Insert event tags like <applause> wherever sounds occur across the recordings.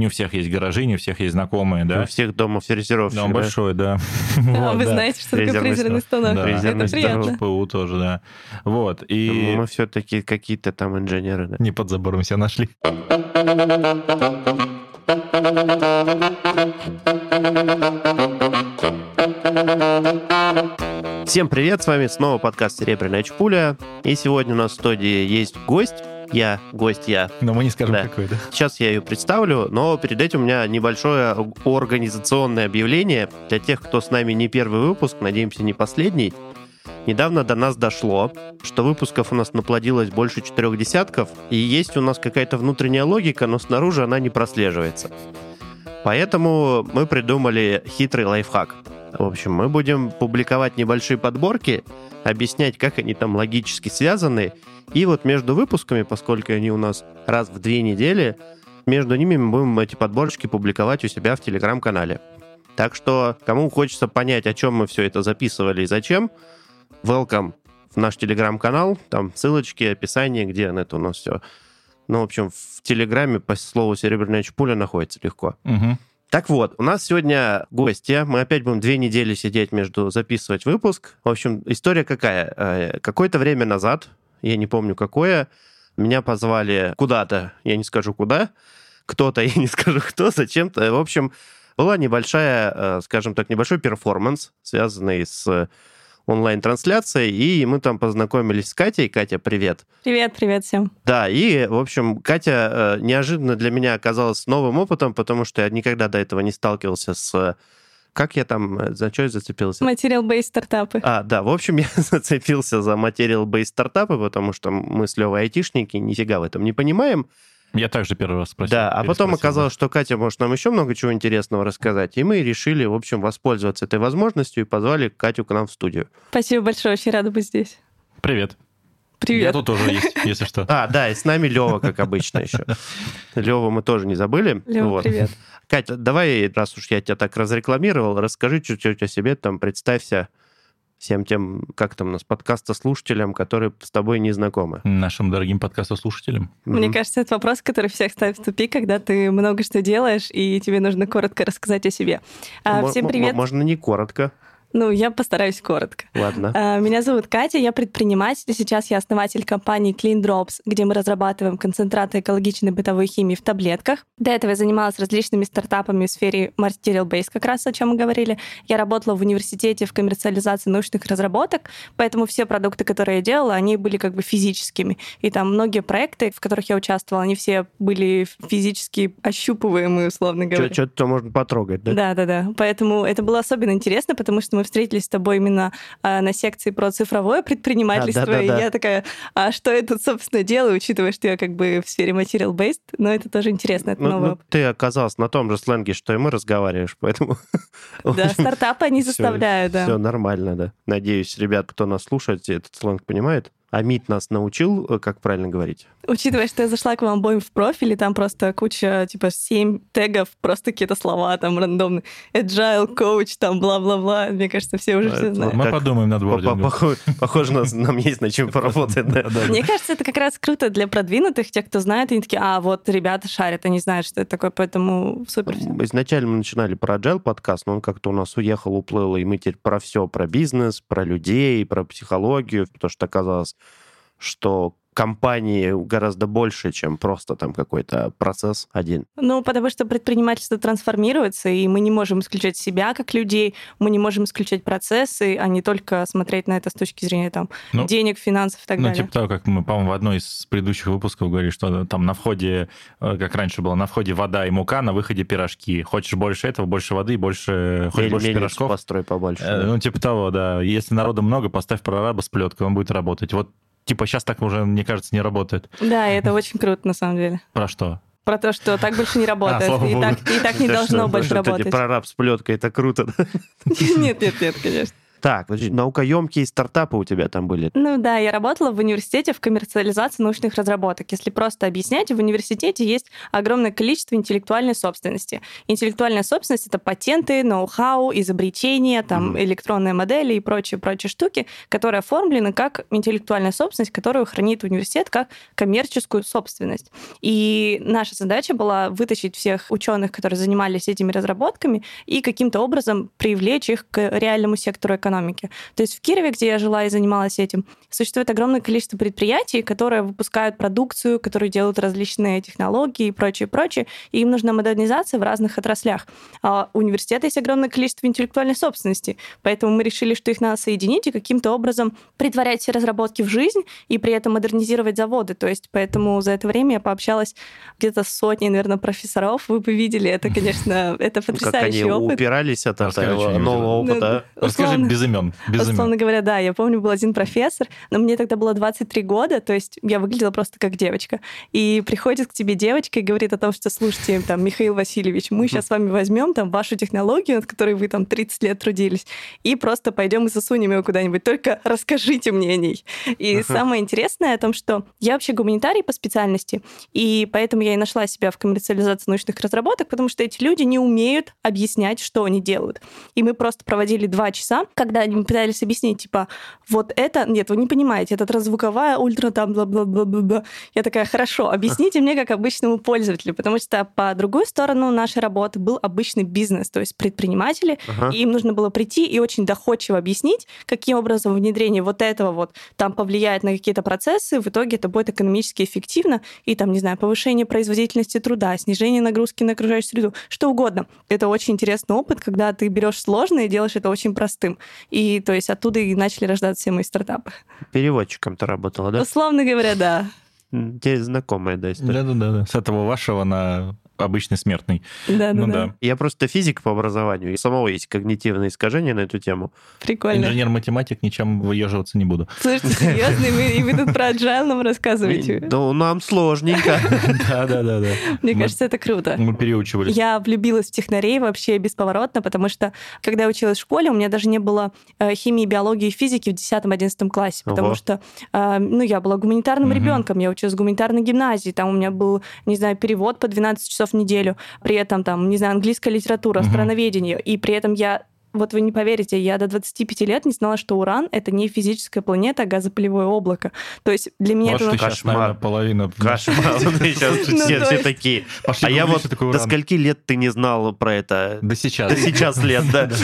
Не у всех есть гаражи, не у всех есть знакомые, да? У всех дома фрезеровщик, Да, он да? большой, да. <laughs> А вы знаете, что такое Фрезерный станок? Это приятно. ПУ тоже, да. Вот, и Мы все-таки какие-то там инженеры, да? не под забором себя нашли. Всем привет, с вами снова подкаст «Серебряная чпуля». И сегодня у нас в студии есть гость. Я, гость я. Но мы не скажем, Да. какой, да? Сейчас я ее представлю, но перед этим у меня небольшое организационное объявление для тех, кто с нами не первый выпуск, надеемся, не последний. Недавно до нас дошло, что выпусков у нас наплодилось больше четырех десятков, и есть у нас какая-то внутренняя логика, но снаружи она не прослеживается. Поэтому мы придумали хитрый лайфхак. В общем, мы будем публиковать небольшие подборки, объяснять, как они там логически связаны, и вот между выпусками, поскольку они у нас раз в две недели, между ними мы будем эти подборочки публиковать у себя в телеграм-канале. Так что, кому хочется понять, о чем мы все это записывали и зачем, welcome в наш телеграм-канал. Там ссылочки, описание, где это у нас все. Ну, в общем, в телеграме по слову «Серебряная чпуля» находится легко. Мгм. Так вот, у нас сегодня гости. Мы опять будем две недели сидеть между записывать выпуск. В общем, история какая? Э, Какое-то время назад, я не помню какое, меня позвали куда-то, я не скажу куда, кто-то, <laughs> я не скажу кто, зачем-то. В общем, была небольшая, э, скажем так, небольшой перформанс, связанный с онлайн-трансляцией, и мы там познакомились с Катей. Катя, привет. Привет, привет всем. Да, и, в общем, Катя э, неожиданно для меня оказалась новым опытом, потому что я никогда до этого не сталкивался с... э, Как я там, э, за что я зацепился? Материал-бейс стартапы. А, да, в общем, <laughs> я зацепился за материал-бейс стартапы, потому что мы с Левой айтишники нифига в этом не понимаем. Я также первый раз спросил. да, а потом оказалось, что Катя может нам еще много чего интересного рассказать, и мы решили, в общем, воспользоваться этой возможностью и позвали Катю к нам в студию. Спасибо большое, очень рада быть здесь. Привет. Я Привет. тут тоже есть, если что. А, да, и с нами Лева, как обычно еще. Лева мы тоже не забыли. Лёва, Вот. привет. Катя, давай, раз уж я тебя так разрекламировал, расскажи чуть-чуть о себе, там, представься всем тем, как там у нас, подкаста-слушателям, которые с тобой не знакомы. Нашим дорогим подкастослушателям. Мне Мгм. кажется, это вопрос, который всех ставит в тупик, когда ты много что делаешь, и тебе нужно коротко рассказать о себе. А, всем привет. Можно не коротко, Ну, я постараюсь коротко. ладно. А, Меня зовут Катя, я предприниматель. Сейчас я основатель компании Clean Drops, где мы разрабатываем концентраты экологичной бытовой химии в таблетках. До этого я занималась различными стартапами в сфере Material Base, как раз о чем мы говорили. Я работала в университете в коммерциализации научных разработок, поэтому все продукты, которые я делала, они были как бы физическими. И там многие проекты, в которых я участвовала, они все были физически ощупываемые, условно говоря. Что-то можно потрогать, да? Да, да, да. Поэтому это было особенно интересно, потому что мы встретились с тобой именно а, на секции про цифровое предпринимательство. А, да, да, и да. я такая, а что я тут, собственно, делаю, учитывая, что я как бы в сфере material-based, но это тоже интересно, это Ну, новый ну, ты оказалась на том же сленге, что и мы разговариваешь, поэтому... <laughs> Да, стартапы они заставляют, да. Все нормально, да. Надеюсь, ребят, кто нас слушает, этот сленг понимает. Амит нас научил, э, как правильно говорить. Учитывая, что я зашла к вам обоим в профиль, и там просто куча, типа, семь тегов, просто какие-то слова там рандомные. Agile, coach, там, бла-бла-бла. Мне кажется, все уже А, все знают. Мы Как- подумаем над бордингом. похоже, нам есть над чем поработать. Мне кажется, это как раз круто для продвинутых, тех, кто знает, они такие, а, вот ребята шарят, они знают, что это такое, поэтому супер. Изначально мы начинали про Agile подкаст, но он как-то у нас уехал, уплыл, и мы теперь про все, про бизнес, про людей, про психологию, потому что оказалось, что компании гораздо больше, чем просто там какой-то процесс один. Ну, потому что предпринимательство трансформируется, и мы не можем исключать себя как людей, мы не можем исключать процессы, а не только смотреть на это с точки зрения там Ну, денег, финансов и так Ну, далее. типа того, как мы, по-моему, в одной из предыдущих выпусков говорили, что там на входе, э, как раньше было, на входе вода и мука, на выходе пирожки. Хочешь больше этого, больше воды, больше, хочешь Мель- больше пирожков. построй побольше. Э, да. Ну, типа того, да. Если народа много, поставь прораба с плеткой, он будет работать. Вот, типа, сейчас так уже, мне кажется, не работает. Да, и это очень круто на самом деле. Про что? Про то, что так больше не работает, слава и, так, и так не Это должно что, больше работать. Прораб с плеткой, это круто. <laughs> Нет, нет, нет, конечно. Так, подожди, наукоемкие стартапы у тебя там были. Ну да, я работала в университете в коммерциализации научных разработок. Если просто объяснять, в университете есть огромное количество интеллектуальной собственности. Интеллектуальная собственность — это патенты, ноу-хау, изобретения, там, mm. электронные модели и прочие-прочие штуки, которые оформлены как интеллектуальная собственность, которую хранит университет как коммерческую собственность. И наша задача была вытащить всех ученых, которые занимались этими разработками, и каким-то образом привлечь их к реальному сектору экономики экономики. То есть в Кирове, где я жила и занималась этим, существует огромное количество предприятий, которые выпускают продукцию, которые делают различные технологии и прочее, прочее, и им нужна модернизация в разных отраслях. А у университета есть огромное количество интеллектуальной собственности, поэтому мы решили, что их надо соединить и каким-то образом притворять все разработки в жизнь и при этом модернизировать заводы. То есть поэтому за это время я пообщалась где-то с сотней, наверное, профессоров. Вы бы видели, это, конечно, <laughs> это потрясающий как они опыт. упирались от этого нового опыта. Ну, Расскажи без без имен. Без Условно говоря, да, я помню, был один профессор, но мне тогда было 23 года, то есть я выглядела просто как девочка. И приходит к тебе девочка и говорит о том, что, слушайте, там, Михаил Васильевич, мы сейчас с вами возьмем там вашу технологию, над которой вы там 30 лет трудились, и просто пойдем и засунем ее куда-нибудь. Только расскажите мне о ней. И uh-huh. самое интересное о том, что я вообще гуманитарий по специальности, и поэтому я и нашла себя в коммерциализации научных разработок, потому что эти люди не умеют объяснять, что они делают. И мы просто проводили два часа, когда они пытались объяснить, типа, вот это, нет, вы не понимаете, это трансзвуковая ультра там бла-бла-бла-бла. Я такая, хорошо, объясните мне как обычному пользователю, потому что по другую сторону нашей работы был обычный бизнес, то есть предприниматели, ага. и им нужно было прийти и очень доходчиво объяснить, каким образом внедрение вот этого вот там повлияет на какие-то процессы, в итоге это будет экономически эффективно, и там, не знаю, повышение производительности труда, снижение нагрузки на окружающую среду, что угодно. Это очень интересный опыт, когда ты берешь сложное и делаешь это очень простым. И то есть оттуда и начали рождаться все мои стартапы. Переводчиком ты работала, да? Условно говоря, да. Тебе знакомая, да, история? Да-да-да. С этого вашего на обычный смертный. Да, ну, да, да. Я просто физик по образованию, и самого есть когнитивные искажения на эту тему. Прикольно. Инженер-математик, ничем выеживаться не буду. Слушайте, серьезно, и вы, и вы тут про agile нам рассказываете? Ну, нам сложненько. <laughs> Да-да-да. Мне кажется, это круто. Мы переучивались. Я влюбилась в технарей вообще бесповоротно, потому что, когда я училась в школе, у меня даже не было э, химии, биологии и физики в 10-11 классе, потому что, э, ну, я была гуманитарным ребенком, я училась в гуманитарной гимназии, там у меня был, не знаю, перевод по 12 часов часов в неделю, при этом там, не знаю, английская литература, страноведение, и при этом я вот вы не поверите, я до 25 лет не знала, что Уран — это не физическая планета, а газопылевое облако. То есть для меня вот это... Кошмар. половина. Кошмар. <laughs> Сейчас ну, все такие. А я вот до скольки лет ты не знал про это? До сейчас. До сейчас лет, да. <laughs>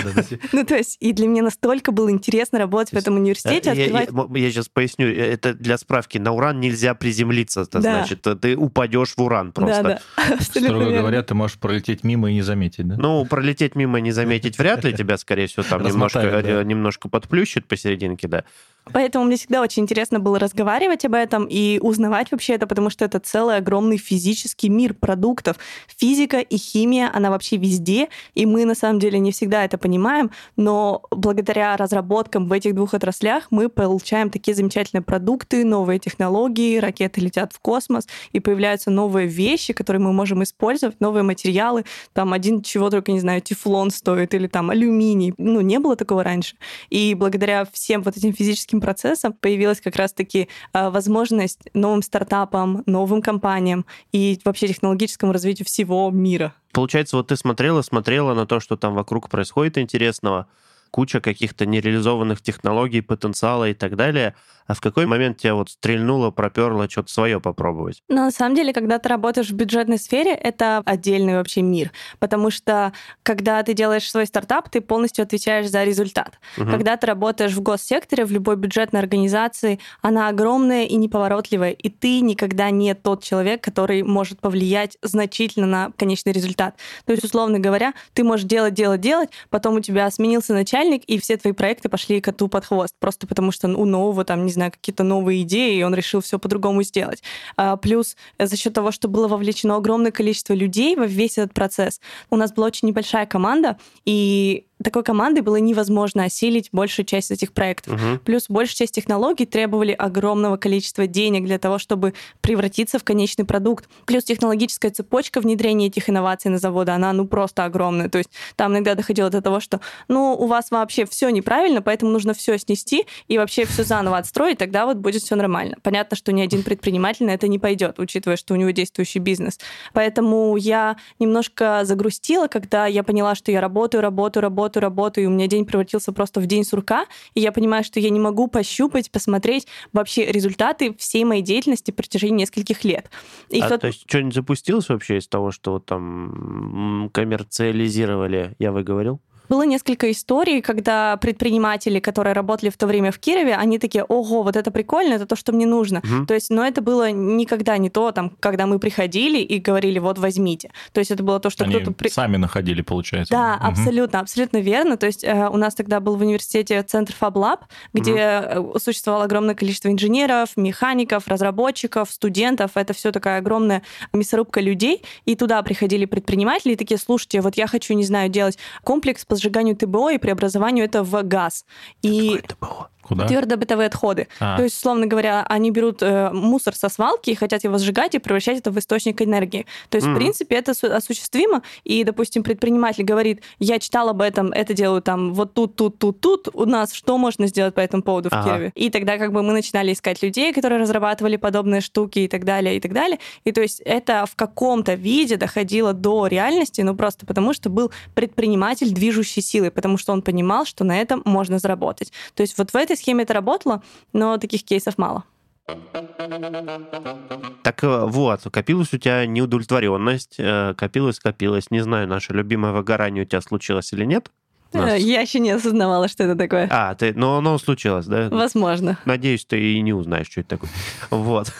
Ну, то есть, и для меня настолько было интересно работать в этом университете. Я сейчас поясню. Это для справки. На Уран нельзя приземлиться, значит. Ты упадешь в Уран просто. Строго говоря, ты можешь пролететь мимо и не заметить, да? Ну, пролететь мимо и не заметить вряд ли тебя скорее всего, там немножко, да. немножко подплющит посерединке, да. Поэтому мне всегда очень интересно было разговаривать об этом и узнавать вообще это, потому что это целый огромный физический мир продуктов. Физика и химия, она вообще везде, и мы на самом деле не всегда это понимаем, но благодаря разработкам в этих двух отраслях мы получаем такие замечательные продукты, новые технологии, ракеты летят в космос, и появляются новые вещи, которые мы можем использовать, новые материалы. Там один чего только, не знаю, тефлон стоит или там алюминий. Ну, не было такого раньше. И благодаря всем вот этим физическим технологическим процессом появилась как раз-таки а, возможность новым стартапам, новым компаниям и вообще технологическому развитию всего мира. Получается, вот ты смотрела, смотрела на то, что там вокруг происходит интересного, куча каких-то нереализованных технологий, потенциала и так далее — а в какой момент тебя вот стрельнуло, проперло что-то свое попробовать? Ну, на самом деле, когда ты работаешь в бюджетной сфере, это отдельный вообще мир, потому что когда ты делаешь свой стартап, ты полностью отвечаешь за результат. Угу. Когда ты работаешь в госсекторе, в любой бюджетной организации, она огромная и неповоротливая, и ты никогда не тот человек, который может повлиять значительно на конечный результат. То есть, условно говоря, ты можешь делать, делать, делать, потом у тебя сменился начальник, и все твои проекты пошли коту под хвост, просто потому что у нового, там, не знаю, какие-то новые идеи, и он решил все по-другому сделать. А, плюс э, за счет того, что было вовлечено огромное количество людей во весь этот процесс, у нас была очень небольшая команда, и такой командой было невозможно осилить большую часть этих проектов. Мгм. Плюс большая часть технологий требовали огромного количества денег для того, чтобы превратиться в конечный продукт. Плюс технологическая цепочка внедрения этих инноваций на заводы, она ну просто огромная. То есть там иногда доходило до того, что ну у вас вообще все неправильно, поэтому нужно все снести и вообще все заново отстроить, тогда вот будет все нормально. Понятно, что ни один предприниматель на это не пойдет, учитывая, что у него действующий бизнес. Поэтому я немножко загрустила, когда я поняла, что я работаю, работаю, работаю, работаю, и у меня день превратился просто в день сурка, и я понимаю, что я не могу пощупать, посмотреть вообще результаты всей моей деятельности в протяжении нескольких лет. И А, то есть что-нибудь запустилось вообще из того, что вот там коммерциализировали, я выговорил? Было несколько историй, когда предприниматели, которые работали в то время в Кирове, они такие, ого, вот это прикольно, это то, что мне нужно. Мгм. То есть, но это было никогда не то, там, когда мы приходили и говорили, вот возьмите. То есть это было то, что Они кто-то... при- сами находили, получается. Да, Мгм. абсолютно, абсолютно верно. То есть э, у нас тогда был в университете центр FabLab, где э, существовало огромное количество инженеров, механиков, разработчиков, студентов. Это все такая огромная мясорубка людей. И туда приходили предприниматели и такие, слушайте, вот я хочу, не знаю, делать комплекс по сжиганию ТБО и преобразованию это в газ. И Это было. Куда? твердобытовые отходы. А. То есть, условно говоря, они берут э, мусор со свалки и хотят его сжигать и превращать это в источник энергии. То есть, Мгм. в принципе, это су- осуществимо. И, допустим, предприниматель говорит, я читал об этом, это делаю там вот тут, тут, тут, тут. У нас что можно сделать по этому поводу в Ага. Кирове? И тогда как бы мы начинали искать людей, которые разрабатывали подобные штуки и так далее, и так далее. И то есть это в каком-то виде доходило до реальности, ну просто потому, что был предприниматель движущей силы, потому что он понимал, что на этом можно заработать. То есть вот в этой схеме это работало, но таких кейсов мало. Так э, вот, копилась у тебя неудовлетворенность, э, копилась, копилась. Не знаю, наше любимое выгорание у тебя случилось или нет. У нас- Э, Я еще не осознавала, что это такое. А, ты, но оно случилось, да? Возможно. Надеюсь, ты и не узнаешь, что это такое. Вот.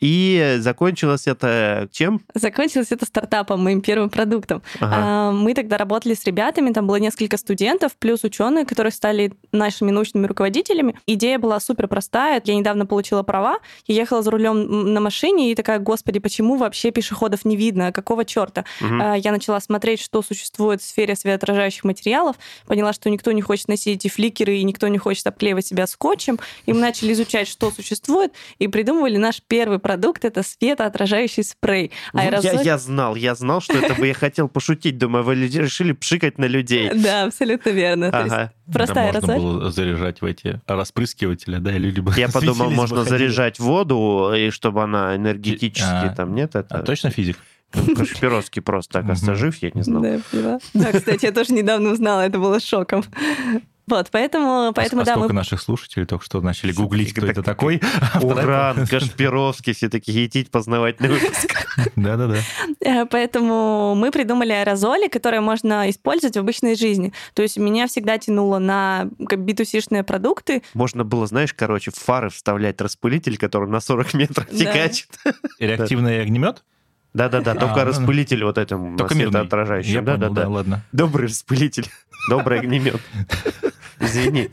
И закончилось это чем? Закончилось это стартапом, моим первым продуктом. Ага. А, Мы тогда работали с ребятами, там было несколько студентов, плюс ученые, которые стали нашими научными руководителями. Идея была супер простая. Я недавно получила права, я ехала за рулем на машине и такая, господи, почему вообще пешеходов не видно? Какого черта? Мгм. А, Я начала смотреть, что существует в сфере светоотражающих материалов, поняла, что никто не хочет носить эти фликеры и никто не хочет обклеивать себя скотчем. И мы начали изучать, что существует, и придумывали наш первый продукт — это светоотражающий спрей. Вот Я, Аэрозоль- я знал, я знал, что это бы я хотел пошутить. Думаю, вы люди решили пшикать на людей. Да, абсолютно верно. То есть Ага. Простая да, можно аэрозоль. было заряжать в эти распрыскиватели, да, и люди бы Я <laughs> подумал, можно заряжать воду, и чтобы она энергетически А. там, нет? Это А, точно физик? Кашпировский просто так остажив, я не знал. Да, я поняла. Да, кстати, я тоже недавно узнала, это было шоком. Вот, поэтому, поэтому а да, сколько мы наших слушателей только что начали Слушай, гуглить, кто так- это такой? <laughs> А Уран, Кашпировский, все такие едить познавательный выпуск. <laughs> Да-да-да. Э, Поэтому мы придумали аэрозоли, которые можно использовать в обычной жизни. То есть меня всегда тянуло на B2C-шные продукты. Можно было, знаешь, короче, в фары вставлять распылитель, который на 40 метров. И реактивный огнемет? Да-да-да, А, только ну, распылитель вот этим Только светоотражающим. Да-да-да. ладно. Добрый распылитель, <laughs> добрый огнемет. <laughs> Извини,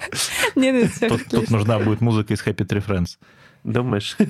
Нет, нет, Тут, тут нужна будет музыка из Happy Tree Friends. Думаешь? <laughs>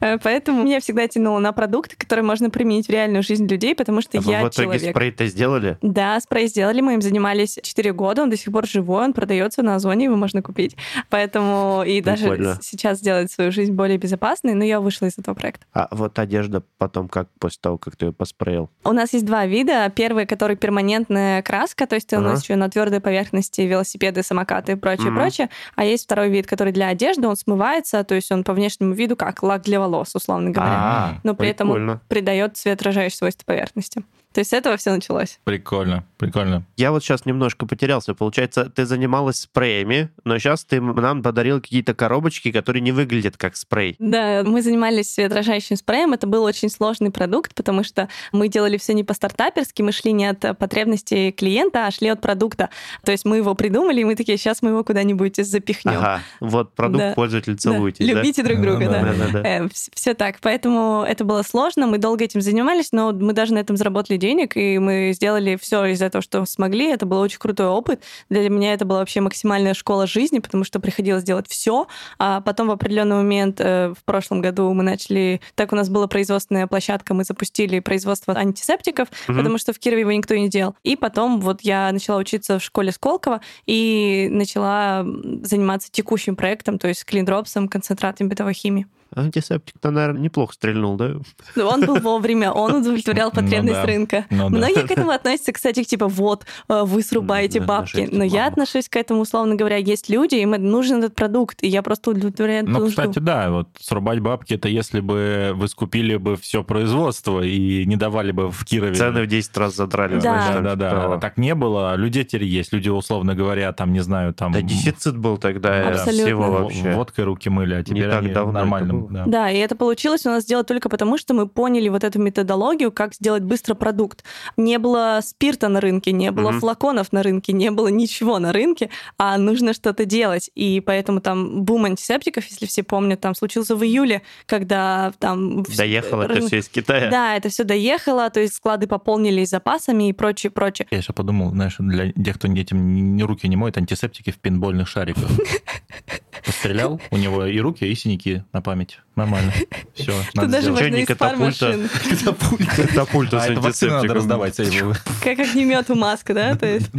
Э, Поэтому меня всегда тянуло на продукты, которые можно применить в реальную жизнь людей, потому что Вы я в итоге человек. спрей-то сделали? Да, спрей сделали, мы им занимались 4 года, он до сих пор живой, он продается на Озоне, его можно купить. Поэтому и даже Прикольно. сейчас сделать свою жизнь более безопасной, но я вышла из этого проекта. А вот одежда потом как после того, как ты ее поспрейл? У нас есть два вида. Первый, который перманентная краска, то есть ты Ага. носишь ее на твердой поверхности, велосипеды, самокаты и прочее, прочее. А есть второй вид, который для одежды, он смывается, то есть он по внешнему виду как лак для волос, условно говоря. А, но при этом прикольно. придает цвет отражающие свойства поверхности. То есть с этого все началось. Прикольно, прикольно. Я вот сейчас немножко потерялся. Получается, ты занималась спреями, но сейчас ты нам подарил какие-то коробочки, которые не выглядят как спрей. Да, мы занимались светоотражающим спреем. Это был очень сложный продукт, потому что мы делали все не по-стартаперски, мы шли не от э, потребностей клиента, а шли от продукта. То есть мы его придумали, и мы такие, сейчас мы его куда-нибудь запихнем. Ага, вот продукт Да. пользователь Да. целуйтесь, да? Любите друг друга, Да, да. Да-да-да. все так. Поэтому это было сложно, мы долго этим занимались, но мы даже на этом заработали денег, и мы сделали все из этого, что смогли. Это был очень крутой опыт. Для меня это была вообще максимальная школа жизни, потому что приходилось делать все. А потом в определенный момент э, в прошлом году мы начали... Так у нас была производственная площадка, мы запустили производство антисептиков, mm-hmm. потому что в Кирове его никто не делал. И потом вот я начала учиться в школе Сколково и начала заниматься текущим проектом, то есть клиндропсом, концентратом бытовой химии. Антисептик-то, наверное, неплохо стрельнул, да? Ну, он был вовремя, он удовлетворял <laughs> ну потребность рынка. Ну Многие к этому относятся, кстати, типа, вот, э, вы срубаете бабки. Но я отношусь к этому, условно говоря, есть люди, им нужен этот продукт, и я просто удовлетворяю Ну, кстати, да, вот срубать бабки, это если бы вы скупили бы все производство и не давали бы в Кирове. Цены в 10 раз задрали. Да, да, да. А так не было. Людей теперь есть. Люди, условно говоря, там, не знаю, там... Да, дефицит был тогда всего вообще. Водкой руки мыли, а теперь они нормально да. да, и это получилось у нас сделать только потому, что мы поняли вот эту методологию, как сделать быстро продукт. Не было спирта на рынке, не было mm-hmm. флаконов на рынке, не было ничего на рынке, а нужно что-то делать. И поэтому там бум антисептиков, если все помнят, там случился в июле, когда там... Доехало рынок... это все из Китая. Да, это все доехало, то есть склады пополнились запасами и прочее, прочее. Я еще подумал, знаешь, для тех, кто этим ни руки не моет, антисептики в пинбольных шариках. <laughs> Пострелял, у него и руки, и синяки на память. Нормально. Все, надо даже можно из катапульта. Катапульта. <laughs> Катапульта с антисептиком. надо раздавать. Как огнемет у маска, да? То есть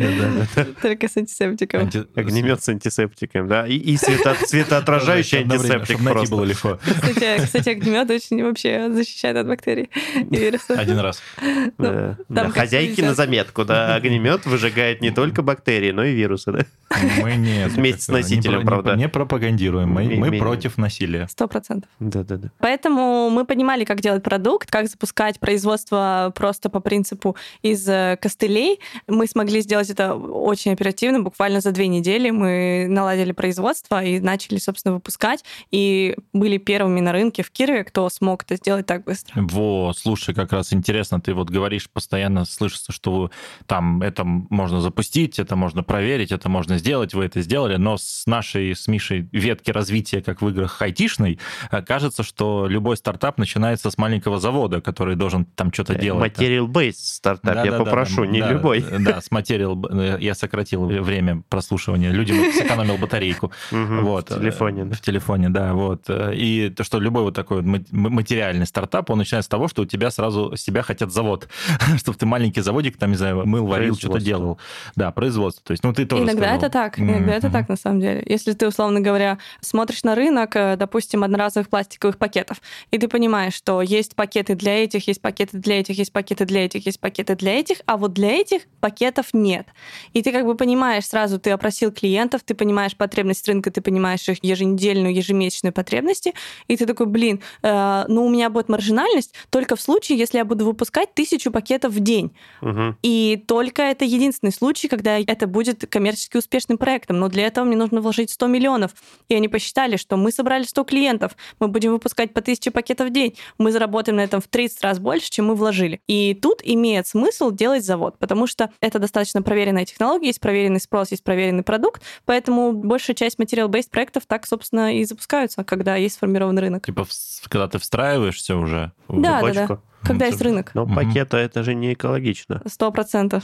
только с антисептиком. Огнемет с антисептиком, да? И светоотражающий антисептик просто. было легко. Кстати, огнемет очень вообще защищает от бактерий и вирусов. Один раз. Ну, хозяйки на заметку, да? Огнемет выжигает не только бактерии, но и вирусы, да? Мы не... Вместе с носителем, правда. Не пропагандируем. Мы против насилия. Сто процентов. Да-да-да. Поэтому мы понимали, как делать продукт, как запускать производство просто по принципу из э, костылей. Мы смогли сделать это очень оперативно, буквально за две недели мы наладили производство и начали, собственно, выпускать. И были первыми на рынке в Кирове, кто смог это сделать так быстро. Во, слушай, как раз интересно, ты вот говоришь, постоянно слышится, что там это можно запустить, это можно проверить, это можно сделать, вы это сделали, но с нашей, с Мишей ветки развития, как в играх айтишной, э, кажется, что любой стартап начинается с маленького завода, который должен там что-то э, делать. Material-based стартап, да, я да, попрошу, да, не да, любой. Да, с Material, э, я сократил <laughs> время прослушивания, людям сэкономил батарейку. Вот. В телефоне, да? В телефоне, да, вот. И то, что любой вот такой материальный стартап, он начинается с того, что у тебя сразу с тебя хотят завод, <laughs> чтобы ты маленький заводик, там, не знаю, мыл, варил, что-то делал. Да, производство. То есть, ну, ты тоже Иногда это так, иногда это так, на самом деле. Если ты, условно говоря, смотришь на рынок, допустим, одноразовых пластиковых пакетов. И ты понимаешь, что есть пакеты для этих, есть пакеты для этих, есть пакеты для этих, есть пакеты для этих, а вот для этих пакетов нет. И ты как бы понимаешь сразу, ты опросил клиентов, ты понимаешь потребность рынка, ты понимаешь их еженедельную, ежемесячную потребности, и ты такой, блин, э, ну у меня будет маржинальность только в случае, если я буду выпускать тысячу пакетов в день. Угу. И только это единственный случай, когда это будет коммерчески успешным проектом. Но для этого мне нужно вложить 100 миллионов. И они посчитали, что мы собрали 100 клиентов, мы будем выпускать по 1000 пакетов в день, мы заработаем на этом в 30 раз больше, чем мы вложили. И тут имеет смысл делать завод, потому что это достаточно проверенная технология, есть проверенный спрос, есть проверенный продукт, поэтому большая часть материал-бейст проектов так, собственно, и запускаются, когда есть сформированный рынок. Типа, когда ты встраиваешься уже в да, да, да. Когда есть рынок. Но пакеты это же не экологично. Сто процентов.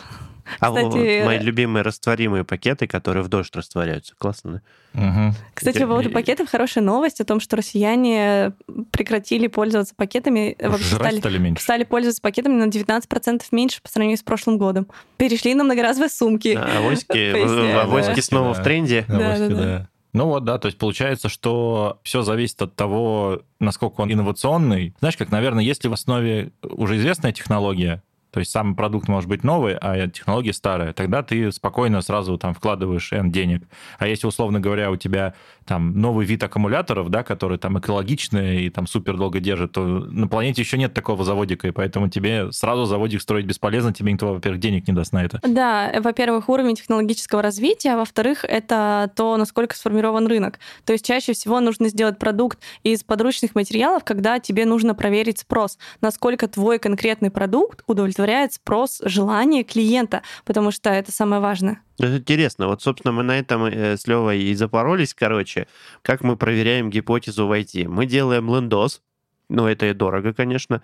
А Кстати, вот мои любимые растворимые пакеты, которые в дождь растворяются. Классно, да? Угу. Кстати, по поводу пакетов хорошая новость о том, что россияне прекратили пользоваться пакетами. Вообще стали, стали меньше. Стали пользоваться пакетами на 19% меньше по сравнению с прошлым годом. Перешли на многоразовые сумки. А авоськи, авоськи <laughs> снова в тренде. Да, да. Ну вот, да, то есть получается, что все зависит от того, насколько он инновационный. Знаешь, как, наверное, если в основе уже известная технология, то есть сам продукт может быть новый, а технология старая. Тогда ты спокойно сразу там вкладываешь N денег. А если, условно говоря, у тебя там новый вид аккумуляторов, да, которые там экологичные и там супер долго держат, то на планете еще нет такого заводика, и поэтому тебе сразу заводик строить бесполезно, тебе никто, во-первых, денег не даст на это. Да, во-первых, уровень технологического развития, а во-вторых, это то, насколько сформирован рынок. То есть чаще всего нужно сделать продукт из подручных материалов, когда тебе нужно проверить спрос, насколько твой конкретный продукт удовлетворяет спрос, желание клиента, потому что это самое важное. Это интересно. Вот, собственно, мы на этом э, с Левой и запоролись, короче. Как мы проверяем гипотезу в IT? Мы делаем лендос, Ну, это и дорого, конечно.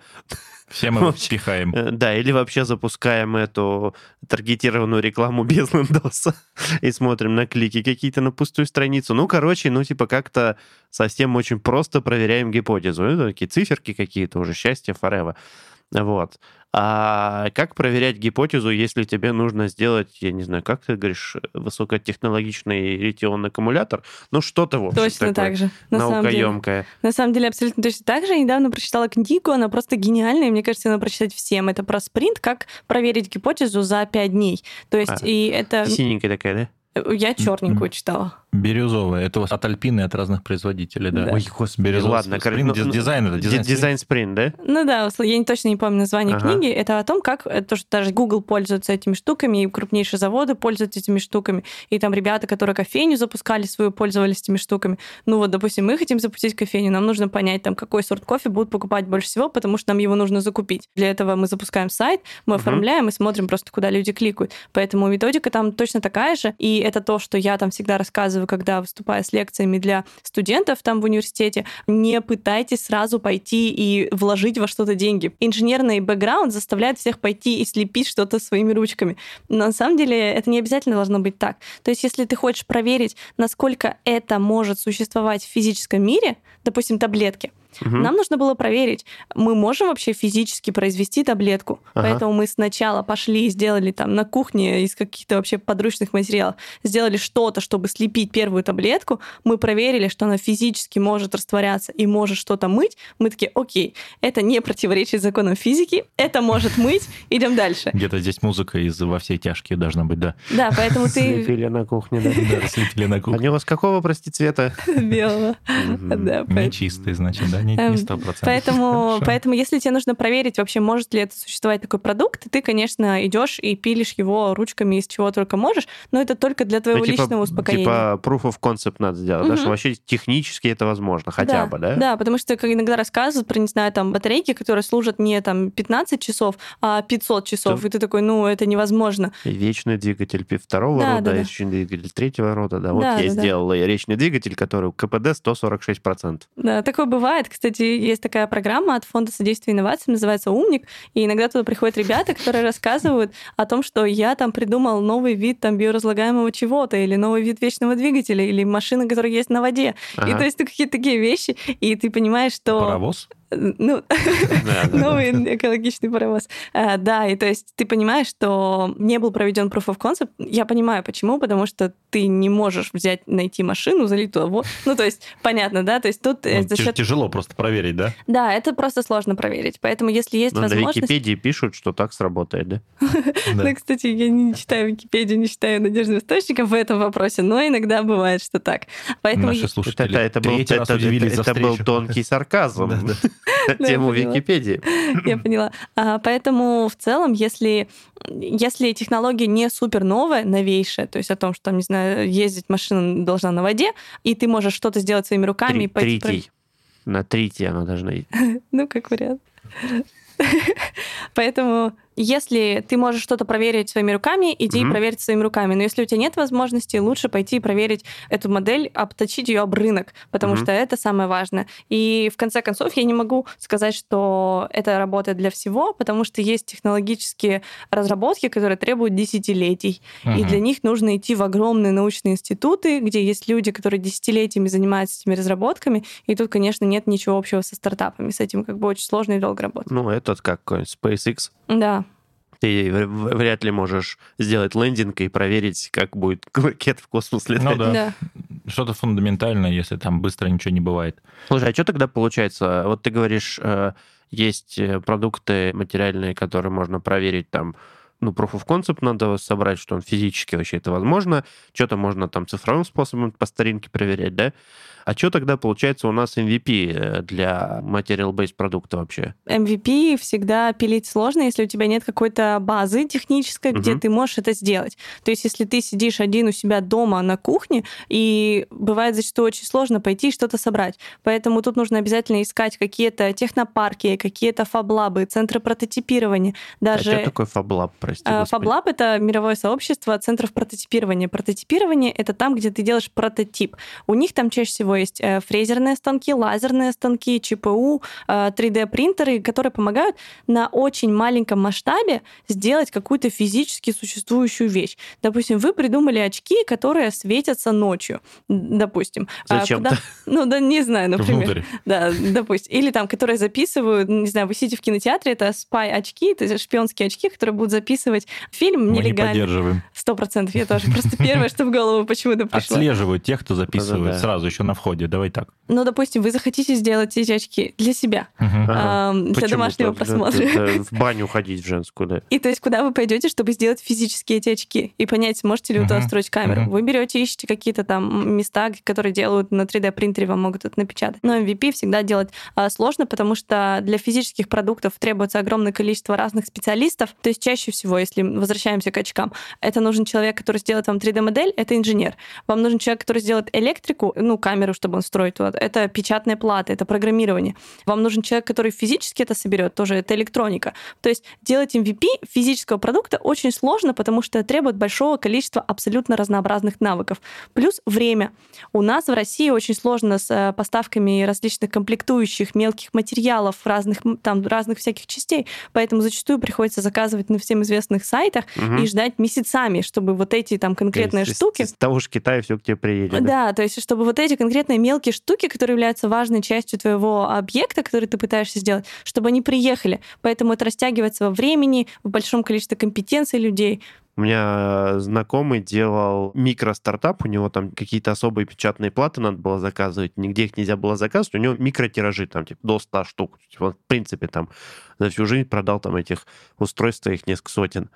Все мы пихаем. Э, Да, или вообще запускаем эту таргетированную рекламу <laughs> без лендоса и смотрим на клики какие-то на пустую страницу. Ну, короче, ну, типа как-то совсем очень просто проверяем гипотезу. Это такие циферки какие-то уже, счастье forever. Вот. А как проверять гипотезу, если тебе нужно сделать, я не знаю, как ты говоришь, высокотехнологичный литионный аккумулятор? Ну, что-то, в общем, Точно такое так же. На самом деле. наукоемкое. На самом деле, абсолютно точно так же. Я недавно прочитала книгу, она просто гениальная, и мне кажется, надо прочитать всем. Это про спринт, как проверить гипотезу за 5 дней. То есть, А, и это... Синенькая такая, да? Я черненькую читала. Бирюзовая. Это от Альпины, от разных производителей, да. Да. Ой, господи, Бирюзовый ладно. спринт, ну, диз- дизайн это, ди- дизайн Дизайн спринт, да? Ну да, я не точно не помню название Ага. книги. Это о том, как э, то, что даже Google пользуется этими штуками, и крупнейшие заводы пользуются этими штуками. И там ребята, которые кофейню запускали свою, пользовались этими штуками. Ну вот, допустим, мы хотим запустить кофейню, нам нужно понять, там, какой сорт кофе будут покупать больше всего, потому что нам его нужно закупить. Для этого мы запускаем сайт, мы Мгм. оформляем и смотрим просто, куда люди кликают. Поэтому методика там точно такая же. И это то, что я там всегда рассказываю, когда выступаю с лекциями для студентов там в университете. Не пытайтесь сразу пойти и вложить во что-то деньги. Инженерный бэкграунд заставляет всех пойти и слепить что-то своими ручками. Но на самом деле это не обязательно должно быть так. То есть если ты хочешь проверить, насколько это может существовать в физическом мире, допустим, таблетки, Мгм. нам нужно было проверить, мы можем вообще физически произвести таблетку. Ага. Поэтому мы сначала пошли и сделали там на кухне из каких-то вообще подручных материалов, сделали что-то, чтобы слепить первую таблетку. Мы проверили, что она физически может растворяться и может что-то мыть. Мы такие, окей, это не противоречит законам физики, это может мыть, идем дальше. Где-то здесь музыка из «Во все тяжкие» должна быть, да. Да, поэтому ты Слепили на кухне, да? Да, слепили на кухне. Они у вас какого, прости, цвета? белого. Да, Нечистый, значит, да? Не Эм, не. Поэтому, <laughs> поэтому, если тебе нужно проверить, вообще может ли это существовать такой продукт, ты, конечно, идешь и пилишь его ручками из чего только можешь, но это только для твоего Ну, типа- личного успокоения. Типа proof of concept надо сделать, да, Мгм. что вообще технически это возможно, хотя бы, да? Да, потому что как иногда рассказывают про, не знаю, там, батарейки, которые служат не там 15 часов, а 500 часов, Да. и ты такой, ну, это невозможно. И Вечный двигатель второго Да, рода, да, да. вечный двигатель третьего рода, да. Вот Да, я да, да. сделал речный двигатель, который КПД 146%. Да, такое бывает. Кстати, есть такая программа от Фонда содействия инновациям, называется «Умник», и иногда туда приходят ребята, которые рассказывают о том, что я там придумал новый вид там биоразлагаемого чего-то, или новый вид вечного двигателя, или машины, которые есть на воде. И Ага. то есть какие-то такие вещи, и ты понимаешь, что... Паровоз? Ну, Да, да, да. новый экологичный паровоз. А, Да, и то есть ты понимаешь, что не был проведен proof of concept. Я понимаю, почему, потому что ты не можешь взять, найти машину, залить туда вот. Ну, то есть, понятно, да? То есть тут э, Ну, за счет... Тяжело просто проверить, да? Да, это просто сложно проверить. Поэтому если есть Ну, на возможность... Википедии пишут, что так сработает, да? <laughs> Да. Ну, кстати, я не читаю Википедию, не считаю надежным источником в этом вопросе, но иногда бывает, что так. Поэтому Наши слушатели это, был, тонкий сарказм <laughs> Да, да. на Да, <laughs> тему я поняла. Википедии. <laughs> Я поняла. А, Поэтому в целом, если, если технология не супер новая, новейшая, то есть о том, что, не знаю, ездить машина должна на воде, и ты можешь что-то сделать своими руками... Три- и Третий. На третий она должна идти. <laughs> Ну, как вариант. Поэтому, если ты можешь что-то проверить своими руками, иди и Мгм. проверь своими руками. Но если у тебя нет возможности, лучше пойти и проверить эту модель, обточить ее об рынок, потому Мгм. что это самое важное. И в конце концов, я не могу сказать, что это работает для всего, потому что есть технологические разработки, которые требуют десятилетий. И Мгм. для них нужно идти в огромные научные институты, где есть люди, которые десятилетиями занимаются этими разработками. И тут, конечно, нет ничего общего со стартапами. С этим как бы очень сложно и долго работать. Ну, этот как какой-нибудь SpaceX. Да. Ты вряд ли можешь сделать лендинг и проверить, как будет <laughs> ракета в космос летать. Ну да. Да. Что-то фундаментальное, если там быстро ничего не бывает. Слушай, а что тогда получается? Вот ты говоришь, э, есть э, продукты материальные, которые можно проверить там, ну, proof of concept надо собрать, что он физически вообще это возможно. Что-то можно там цифровым способом по старинке проверять, да? А что тогда получается у нас MVP э, для material-based продукта вообще? MVP всегда пилить сложно, если у тебя нет какой-то базы технической, где ты можешь это сделать. То есть, если ты сидишь один у себя дома на кухне, и бывает зачастую очень сложно пойти и что-то собрать. Поэтому тут нужно обязательно искать какие-то технопарки, какие-то фаблабы, центры прототипирования. А что Даже такое FabLab? прости А, господи. FabLab — это мировое сообщество центров прототипирования. Прототипирование — это там, где ты делаешь прототип. У них там чаще всего есть э, фрезерные станки, лазерные станки, ЧПУ, э, 3D-принтеры, которые помогают на очень маленьком масштабе сделать какую-то физически существующую вещь. Допустим, вы придумали очки, которые светятся ночью, допустим. А Зачем-то. куда- Ну, да, не знаю, <laughs> например. Внутрь. Да, допустим. Или там, которые записывают, не знаю, вы сидите в кинотеатре, это спай-очки, это шпионские очки, которые будут записывать фильм Мы не нелегально. поддерживаем. Сто процентов. Я тоже просто первое, что в голову почему-то <laughs> пришло. Отслеживают тех, кто записывает сразу еще на входе. Давай так. Ну, допустим, вы захотите сделать эти очки для себя, Мгм. Ага. для Почему? домашнего Да, да, просмотра. да, да, В баню ходить в женскую, да. И то есть, куда вы пойдете, чтобы сделать физически эти очки и понять, сможете ли вы туда Мгм, устроить камеру. мгм. Вы берете, ищете какие-то там места, которые делают на 3D-принтере, вам могут это напечатать. Но MVP всегда делать а, сложно, потому что для физических продуктов требуется огромное количество разных специалистов. То есть чаще всего, если возвращаемся к очкам, это нужен человек, который сделает вам 3D-модель, это инженер. Вам нужен человек, который сделает электрику, ну, камеру, чтобы он строить туда. Это печатная плата, это программирование. Вам нужен человек, который физически это соберет, тоже это электроника. То есть делать MVP физического продукта очень сложно, потому что требует большого количества абсолютно разнообразных навыков. Плюс время. У нас в России очень сложно с э, поставками различных комплектующих, мелких материалов, разных, там, разных всяких частей, поэтому зачастую приходится заказывать на всем известных сайтах Мгм. и ждать месяцами, чтобы вот эти там конкретные Из- из- штуки... Из того же Китая все к тебе приедет. Да, то есть чтобы вот эти конкретные мелкие штуки, которые являются важной частью твоего объекта, который ты пытаешься сделать, чтобы они приехали. Поэтому это растягивается во времени, в большом количестве компетенций людей. У меня знакомый делал микростартап, у него там какие-то особые печатные платы надо было заказывать, нигде их нельзя было заказывать, у него микротиражи, там, типа, до 100 штук. Он, в принципе, там, за всю жизнь продал там этих устройств, их несколько сотен.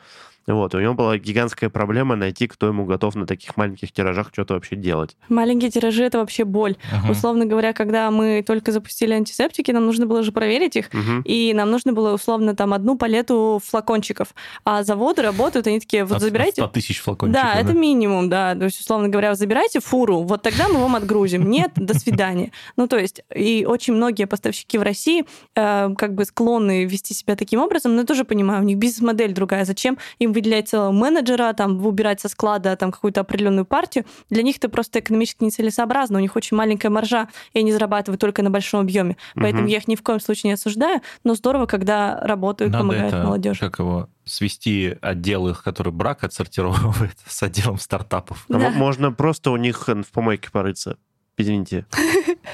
Вот, у него была гигантская проблема найти, кто ему готов на таких маленьких тиражах что-то вообще делать. Маленькие тиражи — это вообще боль. Мгм. Условно говоря, когда мы только запустили антисептики, нам нужно было же проверить их, Мгм. и нам нужно было условно там одну палету флакончиков. А заводы работают, они такие, вот От- забирайте... от 100 тысяч флакончиков. Да, это минимум, да. То есть, условно говоря, забирайте фуру, вот тогда мы вам отгрузим. Нет, до свидания. Ну, то есть, и очень многие поставщики в России э, как бы склонны вести себя таким образом, но я тоже понимаю, у них бизнес-модель другая. Зачем им выделять целого менеджера, там, убирать со склада там какую-то определенную партию? Для них это просто экономически нецелесообразно. У них очень маленькая маржа, и они зарабатывают только на большом объеме. Поэтому Мгм. я их ни в коем случае не осуждаю, но здорово, когда работают, Надо помогают это, молодежи. как его, свести отдел их, который брак отсортировывает, <laughs> с отделом стартапов. Да. мо- Можно просто у них в помойке порыться. Извините.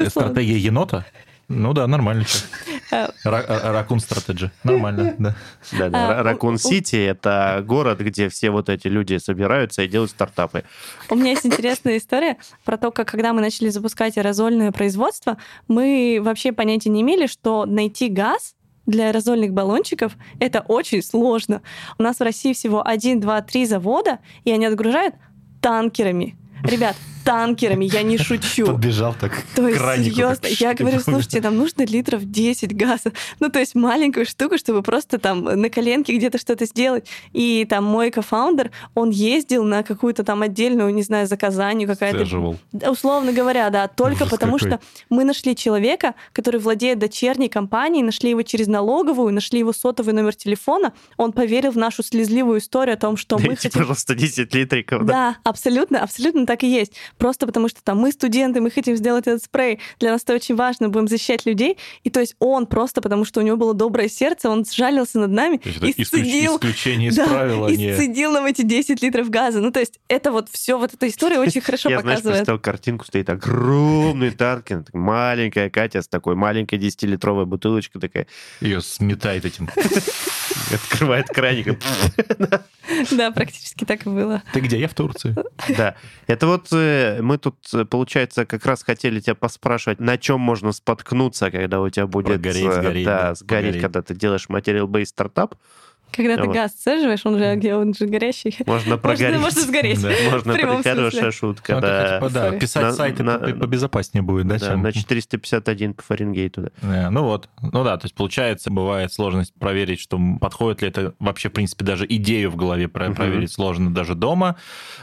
Стратегия енота? Ну да, нормально. Э, ра- Ракун стратеджи. Нормально, да. А, Ракун Сити — это город, где все вот эти люди собираются и делают стартапы. У меня есть интересная история про то, как когда мы начали запускать аэрозольное производство, мы вообще понятия не имели, что найти газ для аэрозольных баллончиков это очень сложно. У нас в России всего один, два, три завода, и они отгружают танкерами. Ребят, танкерами, я не шучу. Подбежал так То есть, серьезно, я говорю, слушайте, нам нужно литров 10 газа. Ну, то есть маленькую штуку, чтобы просто там на коленке где-то что-то сделать. И там мой кофаундер, он ездил на какую-то там отдельную, не знаю, заказание какая-то. Условно говоря, да, только Ужас потому какой. что мы нашли человека, который владеет дочерней компанией, нашли его через налоговую, нашли его сотовый номер телефона, он поверил в нашу слезливую историю о том, что мы Дайте, хотим... пожалуйста, 10 литриков. да. Да, абсолютно, абсолютно так и есть. Просто потому что там мы студенты, мы хотим сделать этот спрей, для нас это очень важно, будем защищать людей. И то есть он просто потому, что у него было доброе сердце, он сжалился над нами и сцедил, исключение из да, правила, и не... сцедил нам эти 10 литров газа. Ну, то есть это вот все, вот эта история <laughs> очень хорошо Я, знаешь, показывает. представил картинку, стоит огромный танкер, так маленькая Катя с такой маленькой 10-литровой бутылочкой такая, Ее сметает этим. <laughs> открывает краник. <laughs> Да, практически так и было. Ты где? Я в Турции. Да, это вот э, мы тут, э, получается, как раз хотели тебя поспрашивать, на чем можно споткнуться, когда у тебя будет... Прогореть, э, сгореть, Да, да, сгореть, погореть. когда ты делаешь материал-бейс стартап, Когда ты Вот. газ сцеживаешь, он же, где он же горящий. <laughs> можно прогореть. можно сгореть. Да. <laughs> Можно смысле. хорошая шутка, Ну, это да. бы, да, писать На- сайты на- по- побезопаснее будет, да, Да, чем... на 451 по Фаренгейту. да. Э, Ну вот, ну да, то есть получается, бывает сложность проверить, что подходит ли это вообще, в принципе, даже идею в голове проверить сложно даже дома.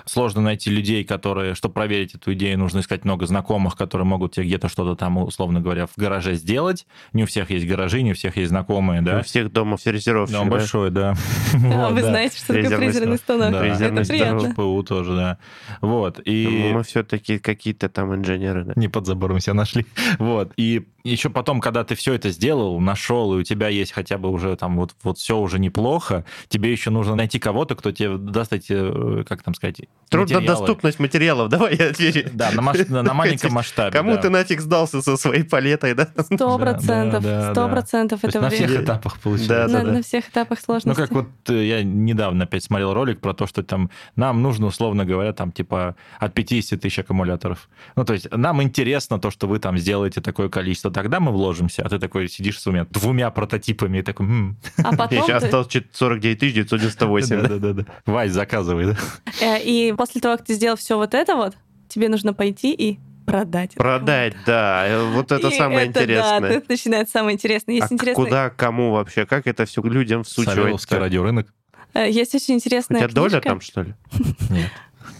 Сложно найти людей, которые, чтобы проверить эту идею, нужно искать много знакомых, которые могут тебе где-то что-то там, условно говоря, в гараже сделать. Не у всех есть гаражи, не у всех есть знакомые, У да. всех дома все резервировщики. Да, он да? Да. <laughs> А Вот, вы да. знаете, что такое Фрезерный фрезерный станок? Да. Это приятно. ПУ тоже, да. Вот, и... Мы все-таки какие-то там инженеры, да. Не под забором себя нашли. <laughs> Вот. И еще потом, когда ты все это сделал, нашел, и у тебя есть хотя бы уже там вот, вот все уже неплохо, тебе еще нужно найти кого-то, кто тебе даст эти, э, как там сказать, материалы. Труднодоступность материалов, <laughs> давай я отвечу. Да, на, маш- на- маленьком масштабе. Кому да. ты нафиг сдался со своей палетой, да? Сто Да, процентов, да, сто да. процентов это на всех этапах Да, получается. На, да. на всех этапах Ну, как вот э, я недавно опять смотрел ролик про то, что там нам нужно, условно говоря, там типа от 50 тысяч аккумуляторов. Ну, то есть нам интересно то, что вы там сделаете такое количество, тогда мы вложимся, а ты такой сидишь с двумя, двумя прототипами и такой, «М, А <laughs> потом Еще ты- осталось чё-то 49 998. да? да-да-да, Вась, заказывай, да? э, и после того, как ты сделал все вот это вот, тебе нужно пойти и продать. это Продать, да. э, Вот это И самое это, Да, интересное. тут начинается самое интересное. Есть А интересный- куда, кому вообще? Как это все людям Савеловский всучивать? радиорынок. э, Есть очень У интересная тебя доля книжка. там, что ли? Нет,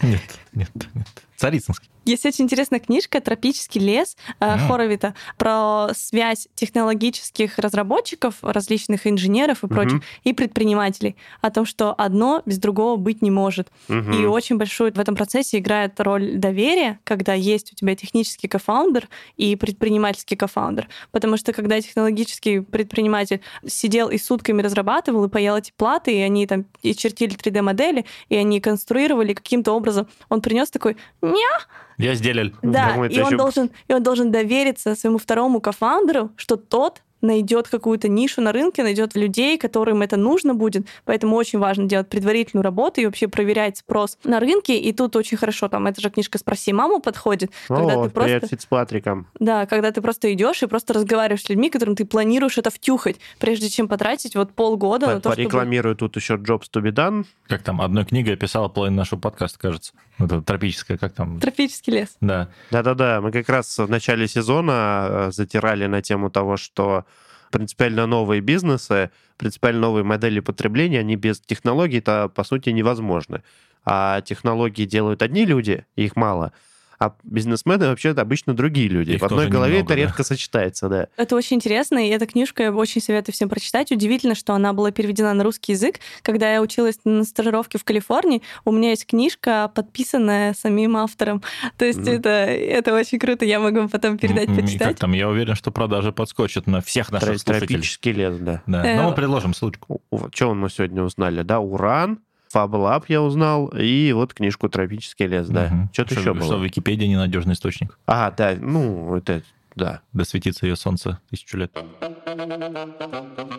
нет, нет, нет. Царицынский. Есть очень интересная книжка «Тропический лес» М. Хоровита про связь технологических разработчиков, различных инженеров и прочих, Мгм. и предпринимателей о том, что одно без другого быть не может. Мгм. И очень большую в этом процессе играет роль доверия, когда есть у тебя технический кофаундер и предпринимательский кофаундер. Потому что когда технологический предприниматель сидел и сутками разрабатывал, и паял эти платы, и они там и чертили 3D-модели, и они конструировали каким-то образом, он принес такой «Ня!» Я сделал. Да, это и он, ещё- должен, и он должен довериться своему второму кофаундеру, что тот найдет какую-то нишу на рынке, найдет людей, которым это нужно будет. Поэтому очень важно делать предварительную работу и вообще проверять спрос на рынке. И тут очень хорошо, там, эта же книжка «Спроси маму» подходит, когда О, ты просто... привет Фицпатрикам. Да, когда ты просто идешь и просто разговариваешь с людьми, которым ты планируешь это втюхать, прежде чем потратить вот полгода на то, чтобы... Порекламирую тут еще Jobs to be done. Как там, одной книгой описала половину нашего подкаста, кажется. Вот Это тропическая, как там? Тропический лес. Да. Да-да-да, мы как раз в начале сезона э, затирали на тему того, что принципиально новые бизнесы, принципиально новые модели потребления, они без технологий-то, по сути, невозможны. А технологии делают одни люди, их мало, а бизнесмены вообще обычно другие люди. Их в одной голове немного, это да. редко сочетается, да. Это очень интересно, и эта книжка я очень советую всем прочитать. Удивительно, что она была переведена на русский язык. Когда я училась на стажировке в Калифорнии, у меня есть книжка, подписанная самим автором. То есть Мгм. это, это очень круто, я могу вам потом передать, и почитать. Как там, я уверен, что продажи подскочат на всех наших Тро- слушателей. Тропический лес, да. Да. Э, Ну, мы предложим ссылочку. Что мы сегодня узнали? Да, уран, FabLab я узнал, и вот книжку «Тропический лес», да. Мгм. Что-то Что- еще Что было. Википедия ненадежный источник. А, да, ну, это, да. Досветится ее солнце тысячу лет.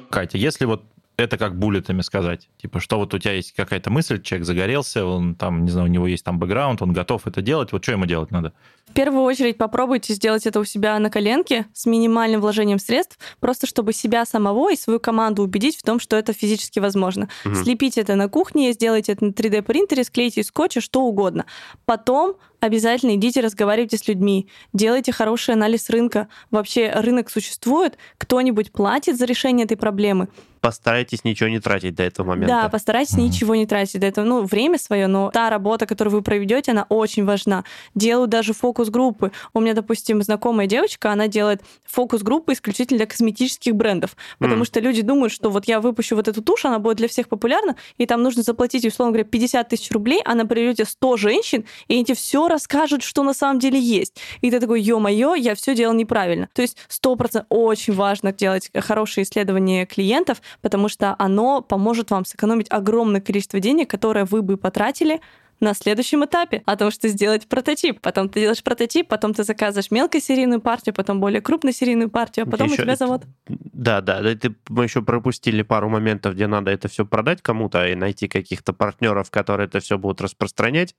Катя, если вот это как буллетами сказать, типа, что вот у тебя есть какая-то мысль, человек загорелся, он там, не знаю, у него есть там бэкграунд, он готов это делать, вот что ему делать надо? В первую очередь попробуйте сделать это у себя на коленке с минимальным вложением средств, просто чтобы себя самого и свою команду убедить в том, что это физически возможно. Мгм. Слепите это на кухне, сделайте это на 3D-принтере, склейте из скотча, что угодно. Потом обязательно идите разговаривайте с людьми, делайте хороший анализ рынка. Вообще рынок существует, кто-нибудь платит за решение этой проблемы. Постарайтесь ничего не тратить до этого момента. Да, постарайтесь Мгм. ничего не тратить до этого. Ну, время свое, но та работа, которую вы проведете, она очень важна. Делаю даже фокус-группы. У меня, допустим, знакомая девочка, она делает фокус-группы исключительно для косметических брендов. Потому Мгм. что люди думают, что вот я выпущу вот эту тушь, она будет для всех популярна, и там нужно заплатить, условно говоря, 50 тысяч рублей, а на приведете 100 женщин, и тебе все расскажут, что на самом деле есть. И ты такой, ё-моё, я все делал неправильно. То есть 100% очень важно делать хорошие исследования клиентов, потому что оно поможет вам сэкономить огромное количество денег, которое вы бы потратили на следующем этапе, о том, что сделать прототип. Потом ты делаешь прототип, потом ты заказываешь мелкосерийную партию, потом более крупносерийную партию, а потом Ещё у тебя это- завод. Да, да, да, ты, мы еще пропустили пару моментов, где надо это все продать кому-то и найти каких-то партнеров, которые это все будут распространять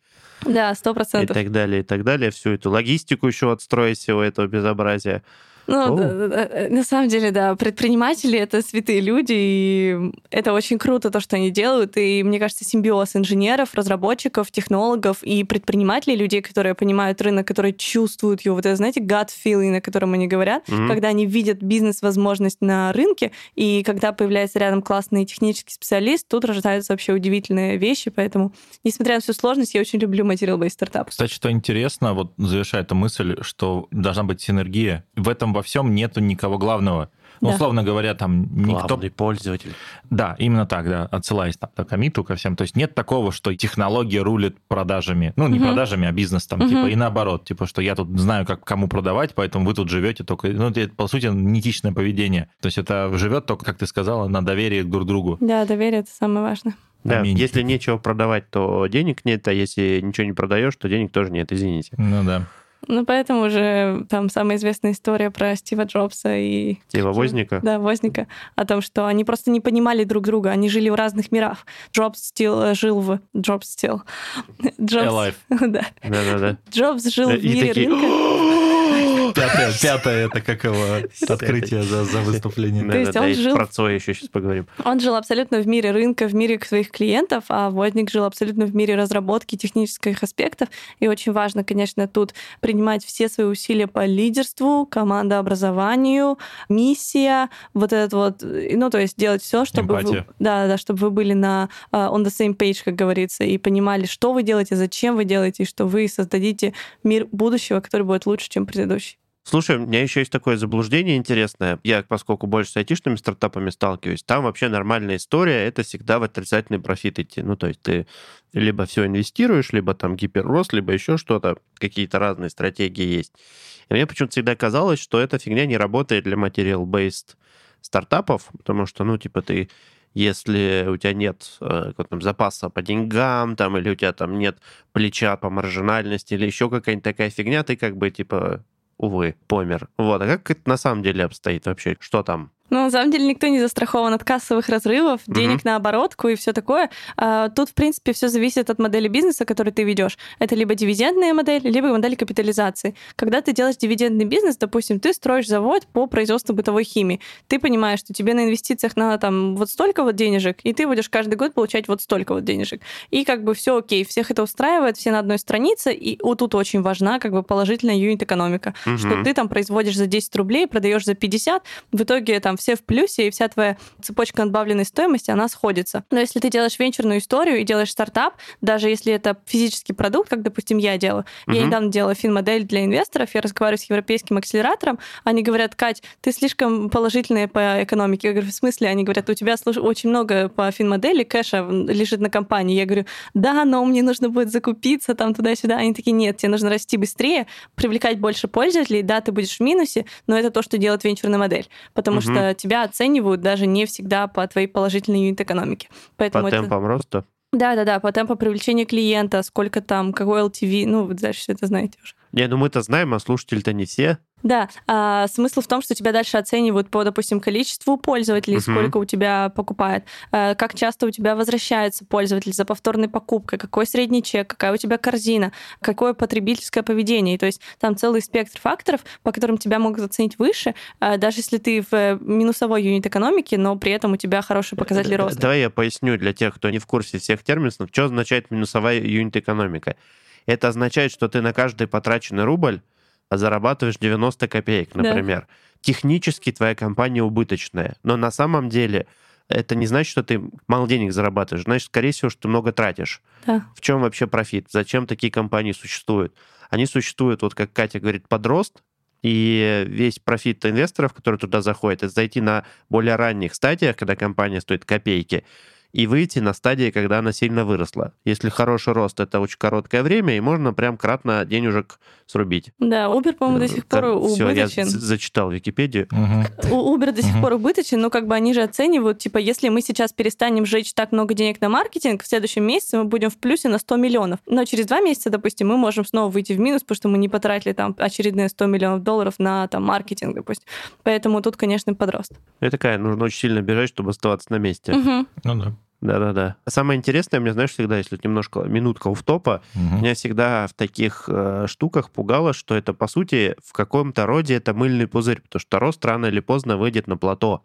Да, сто и процентов. так далее, и так далее. Всю эту логистику еще отстроить всего этого безобразия. Ну, да, на самом деле, да, предприниматели — это святые люди, и это очень круто, то, что они делают, и, мне кажется, симбиоз инженеров, разработчиков, технологов и предпринимателей, людей, которые понимают рынок, которые чувствуют его, вот это, знаете, gut feeling, о котором они говорят, Мгм. когда они видят бизнес-возможность на рынке, и когда появляется рядом классный технический специалист, тут рождаются вообще удивительные вещи, поэтому, несмотря на всю сложность, я очень люблю материал-based стартап. Кстати, что интересно, вот завершая эту мысль, что должна быть синергия. В этом во всем нету никого главного. Ну, Да. условно говоря, там никто... Главный пользователь. Да, именно так, да, отсылаясь там, к комиту, ко всем. То есть нет такого, что технология рулит продажами. Ну, не Мгм. продажами, а бизнес там, Мгм. типа, и наоборот. Типа, что я тут знаю, как кому продавать, поэтому вы тут живете только... Ну, это, по сути, нетичное поведение. То есть это живет только, как ты сказала, на доверии друг к другу. Да, доверие это самое важное. Да, Аминь. если нечего продавать, то денег нет, а если ничего не продаешь, то денег тоже нет, извините. Ну да. Ну, поэтому же там самая известная история про Стива Джобса и... Типа Возника. Да, Возника. О том, что они просто не понимали друг друга, они жили в разных мирах. Джобс still, э, жил в... Джобс still. Джобс... Alive. <laughs> Да. Да-да-да. Джобс жил в и мире такие, рынка. <gasps> <gasps> <gasps> Пятое, пятое это как его открытие за, за выступление. То есть Да-да-да, он и жил- Про Цоя еще сейчас поговорим. Он жил абсолютно в мире рынка, в мире своих клиентов, а Возник жил абсолютно в мире разработки технических аспектов. И очень важно, конечно, тут принимать все свои усилия по лидерству, командообразованию, миссия, вот этот вот, э, ну, то есть делать все, чтобы вы, да, да, чтобы вы были на а, on the same page, как говорится, и понимали, что вы делаете, зачем вы делаете, и что вы создадите мир будущего, который будет лучше, чем предыдущий. Слушай, у меня еще есть такое заблуждение интересное. Я, поскольку больше с айтишными стартапами сталкиваюсь, там вообще нормальная история, это всегда в отрицательный профит идти. Ну, то есть ты либо все инвестируешь, либо там гиперрост, либо еще что-то, какие-то разные стратегии есть. И мне почему-то всегда казалось, что эта фигня не работает для материал-based стартапов, потому что, ну, типа, ты если у тебя нет э, там запаса по деньгам, там, или у тебя там нет плеча по маржинальности, или еще какая-нибудь такая фигня, ты как бы, типа, увы, помер. Вот, а как это на самом деле обстоит вообще? Что там? Ну, на самом деле, никто не застрахован от кассовых разрывов, денег на оборотку и все такое. А, Тут, в принципе, все зависит от модели бизнеса, который ты ведешь. Это либо дивидендная модель, либо модель капитализации. Когда ты делаешь дивидендный бизнес, допустим, ты строишь завод по производству бытовой химии. Ты понимаешь, что тебе на инвестициях надо там вот столько вот денежек, и ты будешь каждый год получать вот столько вот денежек. И как бы все окей, всех это устраивает, все на одной странице, и вот тут очень важна как бы положительная юнит-экономика что Мгм. ты там производишь за 10 рублей, продаешь за 50, в итоге там все в плюсе, и вся твоя цепочка надбавленной стоимости, она сходится. Но если ты делаешь венчурную историю и делаешь стартап, даже если это физический продукт, как, допустим, я делаю, я Мгм. недавно делала фин-модель для инвесторов, я разговариваю с европейским акселератором, они говорят, Кать, ты слишком положительная по экономике. Я говорю, в смысле? Они говорят, у тебя очень много по фин-модели кэша лежит на компании. Я говорю, да, но мне нужно будет закупиться там туда-сюда. Они такие, нет, тебе нужно расти быстрее, привлекать больше пользователей, да, ты будешь в минусе, но это то, что делает венчурная модель, потому Мгм. что тебя оценивают даже не всегда по твоей положительной юнит-экономике. Поэтому По это... темпам роста? Да, да, да, по темпу привлечения клиента, сколько там, какой LTV, ну, вы дальше все это знаете уже. Не, ну мы-то знаем, а слушатели-то не все. Да, а, смысл в том, что тебя дальше оценивают по, допустим, количеству пользователей, Мгм. сколько у тебя покупает, а, как часто у тебя возвращается пользователь за повторной покупкой, какой средний чек, какая у тебя корзина, какое потребительское поведение. И То есть там целый спектр факторов, по которым тебя могут оценить выше, а, даже если ты в э, минусовой юнит экономике, но при этом у тебя хорошие показатели роста. Давай я поясню для тех, кто не в курсе всех терминов, что означает минусовая юнит-экономика. Это означает, что ты на каждый потраченный рубль зарабатываешь 90 копеек, Да. например. Технически твоя компания убыточная, но на самом деле это не значит, что ты мало денег зарабатываешь, значит, скорее всего, что ты много тратишь. Да. В чем вообще профит? Зачем такие компании существуют? Они существуют, вот как Катя говорит, под рост, и весь профит инвесторов, которые туда заходят, это зайти на более ранних стадиях, когда компания стоит копейки, и выйти на стадии, когда она сильно выросла. Если хороший рост, это очень короткое время, и можно прям кратно денежек срубить. Да, Uber, по-моему, до сих пор Все, я убыточен. зачитал Википедию. Мгм. У Uber до сих пор убыточен, но как бы они же оценивают, типа, если мы сейчас перестанем жечь так много денег на маркетинг, в следующем месяце мы будем в плюсе на 100 миллионов. Но через два месяца, допустим, мы можем снова выйти в минус, потому что мы не потратили там очередные 100 миллионов долларов на там маркетинг, допустим. Поэтому тут, конечно, подрост. Это такая, нужно очень сильно бежать, чтобы оставаться на месте. Мгм. Ну да. Да-да-да. Самое интересное, мне, знаешь, всегда, если немножко минутка в топа, Мгм. Меня всегда в таких э, штуках пугало, что это, по сути, в каком-то роде это мыльный пузырь, потому что рост рано или поздно выйдет на плато.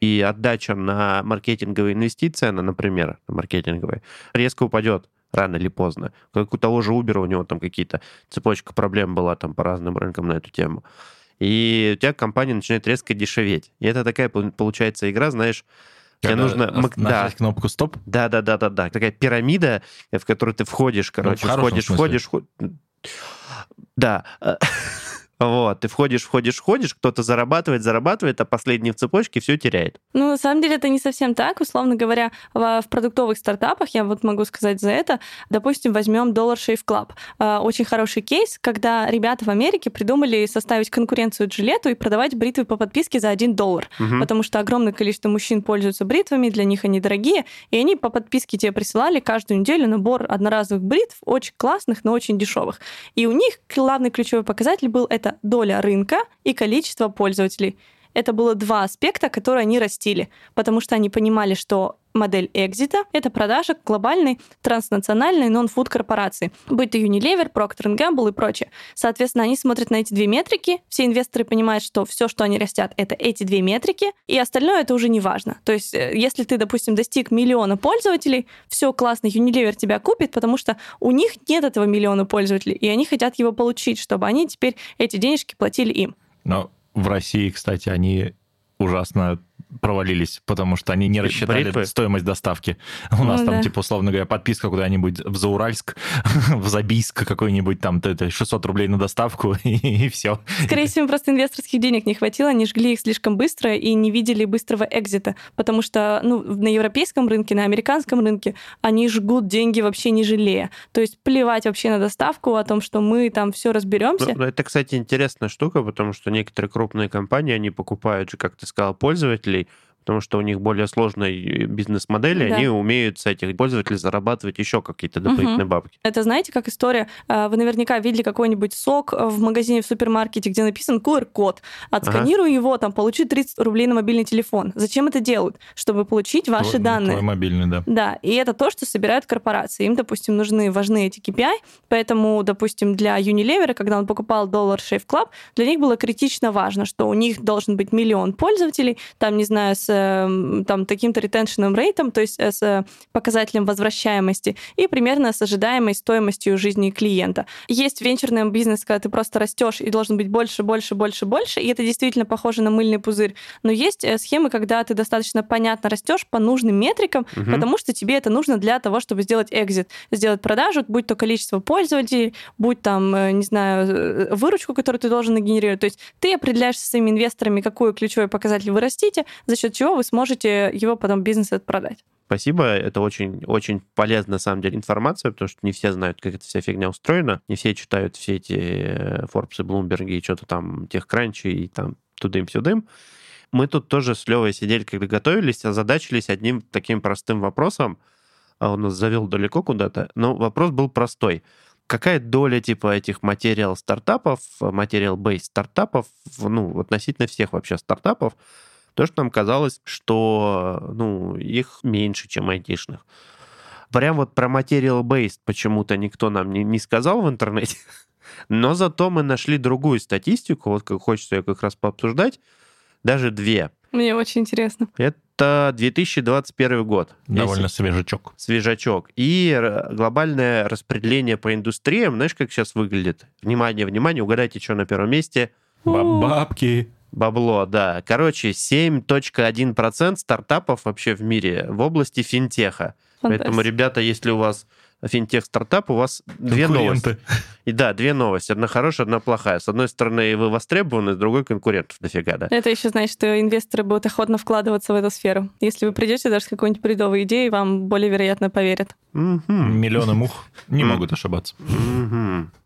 И отдача на маркетинговые инвестиции, она, например, на маркетинговые, резко упадет рано или поздно. Как у того же Uber, у него там какие-то цепочка проблем была там по разным рынкам на эту тему. И у тебя компания начинает резко дешеветь. И это такая, пол- получается, игра, знаешь, тебе нужно... мак- Да, нажать кнопку стоп. да, да, да, да, да. Такая пирамида, в которую ты входишь, короче, Ну, в хорошем входишь, смысле. входишь, входишь. Да. <laughs> Вот, ты входишь, входишь, входишь, кто-то зарабатывает, зарабатывает, а последний в цепочке все теряет. Ну, на самом деле это не совсем так. Условно говоря, в, в продуктовых стартапах, я вот могу сказать за это, допустим, возьмем Dollar Shave Club. А, очень хороший кейс, когда ребята в Америке придумали составить конкуренцию джилету и продавать бритвы по подписке за 1 доллар. Угу. Потому что огромное количество мужчин пользуются бритвами, для них они дорогие, и они по подписке тебе присылали каждую неделю набор одноразовых бритв, очень классных, но очень дешевых. И у них главный ключевой показатель был это это доля рынка и количество пользователей. Это было два аспекта, которые они растили, потому что они понимали, что модель экзита — это продажа глобальной транснациональной нон-фуд корпорации, будь то Unilever, Procter Gamble и прочее. Соответственно, они смотрят на эти две метрики, все инвесторы понимают, что все, что они растят, это эти две метрики, и остальное это уже не важно. То есть, э, если ты, допустим, достиг миллиона пользователей, все классно, Unilever тебя купит, потому что у них нет этого миллиона пользователей, и они хотят его получить, чтобы они теперь эти денежки платили им. Но в России, кстати, они ужасно провалились, потому что они не рассчитали Бритвы? стоимость доставки. У нас ну, там, да. типа, условно говоря, подписка куда-нибудь в Зауральск, <laughs> в Забийск какой-нибудь, там, 600 рублей на доставку, <laughs> и, и все. Скорее всего, просто инвесторских денег не хватило, они жгли их слишком быстро и не видели быстрого экзита, потому что, ну, на европейском рынке, на американском рынке они жгут деньги вообще не жалея. То есть плевать вообще на доставку, о том, что мы там все разберемся. Ну, это, кстати, интересная штука, потому что некоторые крупные компании, они покупают же, как ты сказал, пользователей, really потому что у них более сложные бизнес-модели, да. они умеют с этих пользователей зарабатывать еще какие-то дополнительные угу. бабки. Это знаете, как история, а, вы наверняка видели какой-нибудь сок в магазине в супермаркете, где написан QR-код, отсканируй ага. его, там, получи 30 рублей на мобильный телефон. Зачем это делают? Чтобы получить ваши Твой, данные. Твой мобильный, да. Да, и это то, что собирают корпорации. Им, допустим, нужны, важны эти KPI, поэтому, допустим, для Unilever, когда он покупал Dollar Shave Club, для них было критично важно, что у них должен быть миллион пользователей, там, не знаю, с там, таким-то ретеншным рейтом, то есть э, с показателем возвращаемости и примерно с ожидаемой стоимостью жизни клиента. Есть венчурный бизнес, когда ты просто растешь и должен быть больше, больше, больше, больше, и это действительно похоже на мыльный пузырь. Но есть э, схемы, когда ты достаточно понятно растешь по нужным метрикам, угу. потому что тебе это нужно для того, чтобы сделать экзит, сделать продажу, будь то количество пользователей, будь там, э, не знаю, выручку, которую ты должен генерировать. То есть ты определяешь со своими инвесторами, какой ключевой показатель вы растите, за счет чего вы сможете его потом бизнес продать. Спасибо, это очень, очень полезная, на самом деле, информация, потому что не все знают, как эта вся фигня устроена, не все читают все эти э, Forbes и Bloomberg и что-то там, техкранчи и там тудым-сюдым. Мы тут тоже с Левой сидели, когда готовились, озадачились одним таким простым вопросом. А он нас завел далеко куда-то, но вопрос был простой. Какая доля типа этих материал стартапов, материал-бейс стартапов, ну, относительно всех вообще стартапов, то, что нам казалось, что ну, их меньше, чем айтишных. Прям вот про material-based почему-то никто нам не, не сказал в интернете, <laughs> но зато мы нашли другую статистику, вот как хочется ее как раз пообсуждать, даже две. Мне очень интересно. Это 2021 год. Довольно Если... свежачок. Свежачок. И глобальное распределение по индустриям, знаешь, как сейчас выглядит? Внимание, внимание, угадайте, что на первом месте. Бабки. Бабло, да. Короче, 7.1% стартапов вообще в мире в области финтеха. Поэтому, ребята, если у вас финтех-стартап, у вас две новости. И да, две новости. Одна хорошая, одна плохая. С одной стороны, вы востребованы, с другой конкурентов дофига, да. Это еще значит, что инвесторы будут охотно вкладываться в эту сферу. Если вы придете даже с какой-нибудь бредовой идеей, вам более вероятно поверят. Миллионы мух не могут ошибаться.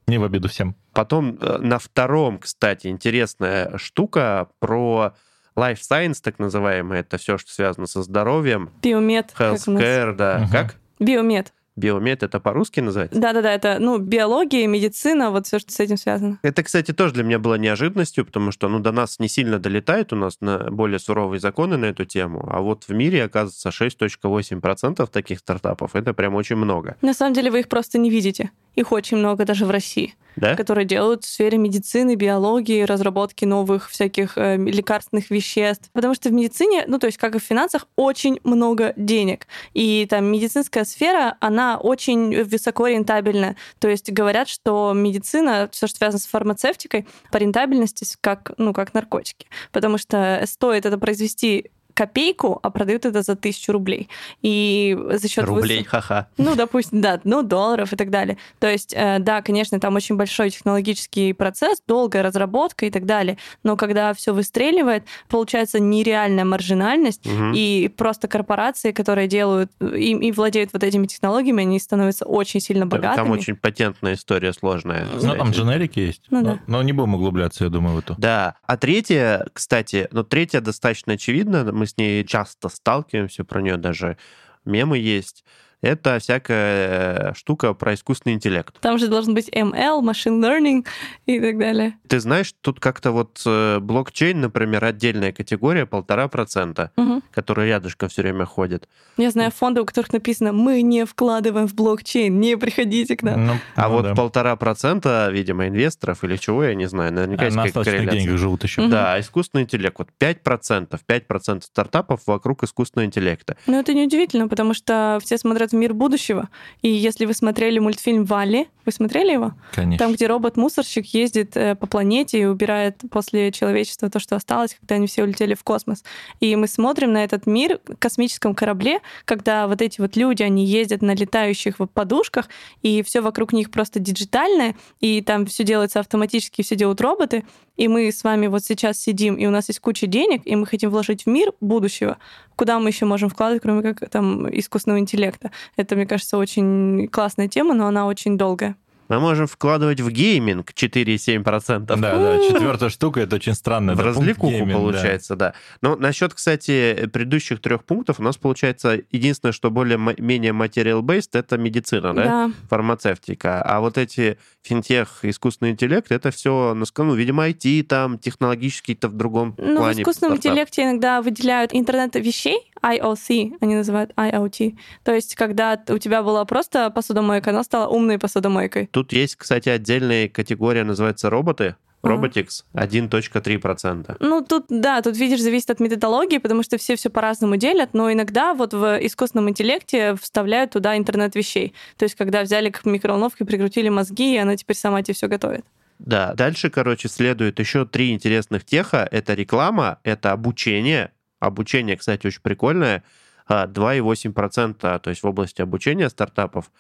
Не в обиду всем. Потом э, на втором, кстати, интересная штука про life science, так называемое, это все, что связано со здоровьем. Биомед. Healthcare, да. Угу. Как? Биомед. Биомед это по-русски называется? Да-да-да, это ну, биология, медицина, вот все, что с этим связано. Это, кстати, тоже для меня было неожиданностью, потому что ну, до нас не сильно долетает, у нас на более суровые законы на эту тему, а вот в мире, оказывается, 6.8% таких стартапов, это прям очень много. На самом деле вы их просто не видите. Их очень много даже в России, да? которые делают в сфере медицины, биологии, разработки новых всяких э, лекарственных веществ. Потому что в медицине, ну то есть как и в финансах, очень много денег. И там медицинская сфера, она очень высоко рентабельная. То есть говорят, что медицина, все, что связано с фармацевтикой, по рентабельности как, ну, как наркотики. Потому что стоит это произвести копейку, а продают это за тысячу рублей. И за счет Рублей, выс- ха-ха. ну, допустим, да, ну, долларов и так далее. То есть, э, да, конечно, там очень большой технологический процесс, долгая разработка и так далее. Но когда все выстреливает, получается нереальная маржинальность, Мгм. и просто корпорации, которые делают и, и владеют вот этими технологиями, они становятся очень сильно богатыми. Там очень патентная история сложная. Ну, там дженерики есть. Ну но, да. но не будем углубляться, я думаю, в эту. Да. А третья, кстати, ну, третья достаточно очевидна, мы с ней часто сталкиваемся, про нее даже мемы есть. Это всякая э, штука про искусственный интеллект. Там же должен быть ML, machine learning и так далее. Ты знаешь, тут как-то вот э, блокчейн, например, отдельная категория, полтора процента, Мгм. который рядышком все время ходит. Я знаю фонды, у которых написано «Мы не вкладываем в блокчейн, не приходите к нам». Ну, А ну вот да. полтора процента, видимо, инвесторов или чего, я не знаю, наверняка А есть на какая-то остаточных корреляция. деньгах живут еще. Мгм. Да, искусственный интеллект. Вот 5%, 5% стартапов вокруг искусственного интеллекта. Ну, это неудивительно, потому что все смотрят в мир будущего. И если вы смотрели мультфильм «Валли», вы смотрели его? Конечно. Там, где робот-мусорщик ездит э, по планете и убирает после человечества то, что осталось, когда они все улетели в космос. И мы смотрим на этот мир в космическом корабле, когда вот эти вот люди, они ездят на летающих подушках, и все вокруг них просто диджитальное, и там все делается автоматически, все делают роботы. И мы с вами вот сейчас сидим, и у нас есть куча денег, и мы хотим вложить в мир будущего. Куда мы еще можем вкладывать, кроме как там искусственного интеллекта? Это, мне кажется, очень классная тема, но она очень долгая. Мы можем вкладывать в гейминг 4,7%. Да, да, четвертая штука, это очень странно. В развлекуху гейминг, да. получается, да. Но насчет, кстати, предыдущих трех пунктов у нас получается единственное, что более-менее material-based, это медицина, да? Да. фармацевтика. А вот эти финтех, искусственный интеллект, это все, ну, видимо, IT, там, технологический-то в другом Ну, в плане. искусственном стартап. интеллекте иногда выделяют интернет вещей, IoT, они называют IoT. То есть, когда у тебя была просто посудомойка, она стала умной посудомойкой. Тут есть, кстати, отдельная категория, называется роботы. Robotics 1.3%. Ну, тут, да, тут, видишь, зависит от методологии, потому что все все по-разному делят, но иногда вот в искусственном интеллекте вставляют туда интернет вещей. То есть, когда взяли к микроволновке, прикрутили мозги, и она теперь сама тебе все готовит. Да, дальше, короче, следует еще три интересных теха. Это реклама, это обучение. Обучение, кстати, очень прикольное. А, 2,8%, то есть в области обучения стартапов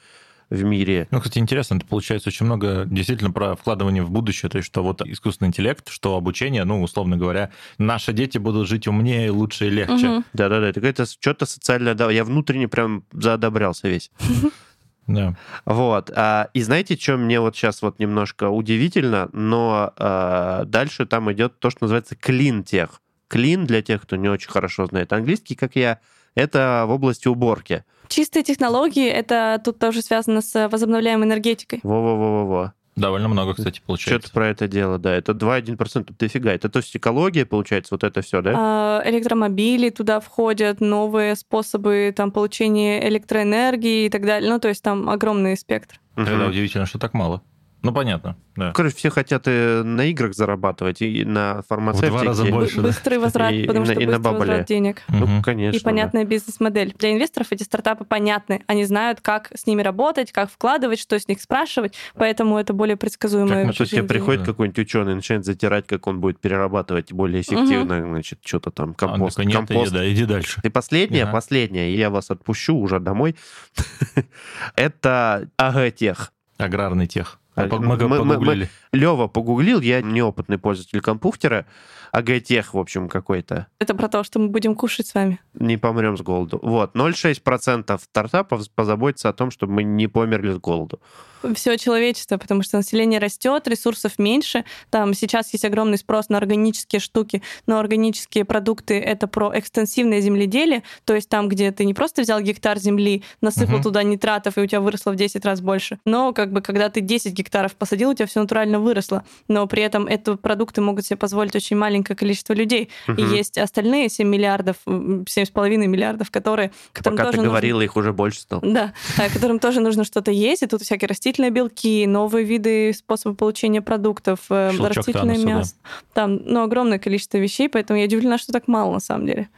в мире. Ну, кстати, интересно, это получается очень много действительно про вкладывание в будущее, то есть что вот искусственный интеллект, что обучение, ну, условно говоря, наши дети будут жить умнее, лучше и легче. Мгм. Да-да-да, это что-то социальное... Да, я внутренне прям заодобрялся весь. <laughs> Да. Вот. а, И знаете, что мне вот сейчас вот немножко удивительно, но а, дальше там идет то, что называется клин-тех. Клин, для тех, кто не очень хорошо знает английский, как я, это в области уборки. Чистые технологии — это тут тоже связано с возобновляемой энергетикой. Во-во-во-во-во. Довольно много, кстати, Что-то получается. про это дело, да. Это 2,1%, тут дофига. Это то есть экология, получается, вот это все, да? А, Электромобили туда входят, новые способы там, получения электроэнергии и так далее. Ну, то есть там огромный спектр. Тогда Мгм. удивительно, что так мало. Ну, понятно, да. Короче, все хотят и на играх зарабатывать, и на фармацевтике. раза Бы- больше. да. Быстрый возврат, И- потому и на- что и на быстрый баболе. возврат денег. Ну, Мгм. конечно. И понятная бизнес-модель. Для инвесторов эти стартапы понятны. Они знают, как с ними работать, как вкладывать, что с них спрашивать, поэтому это более предсказуемое. да. Ну, то есть приходит Да. какой-нибудь ученый, начинает затирать, как он будет перерабатывать более эффективно, значит, что-то там, А компост. такой, нет, компост. иди, да, иди дальше. И последнее, Ага. последнее, и я вас отпущу уже домой. <laughs> Это агротех. Аграрный тех. А, Мы, мы мы-. Лева погуглил, я неопытный пользователь компьютера. Агротех, в общем, какой-то. Это про то, что мы будем кушать с вами. Не помрем с голоду. Вот, 0,6% стартапов позаботится о том, чтобы мы не померли с голоду. Все человечество, потому что население растет, ресурсов меньше. Там сейчас есть огромный спрос на органические штуки, но органические продукты это про экстенсивное земледелие, то есть там, где ты не просто взял гектар земли, насыпал Мгм. туда нитратов, и у тебя выросло в 10 раз больше, но как бы когда ты 10 гектаров посадил, у тебя все натурально выросло, но при этом эти продукты могут себе позволить очень маленькое количество людей. И Мгм. есть остальные 7 миллиардов, м, 7,5 миллиардов, которые... которым Пока ты тоже нужно- говорила, их уже больше стало. да, а, которым тоже нужно что-то есть, и тут всякие растительные белки, новые виды, способы получения продуктов, э, растительное да. мясо. Там, ну, огромное количество вещей, поэтому я удивлена, что так мало на самом деле.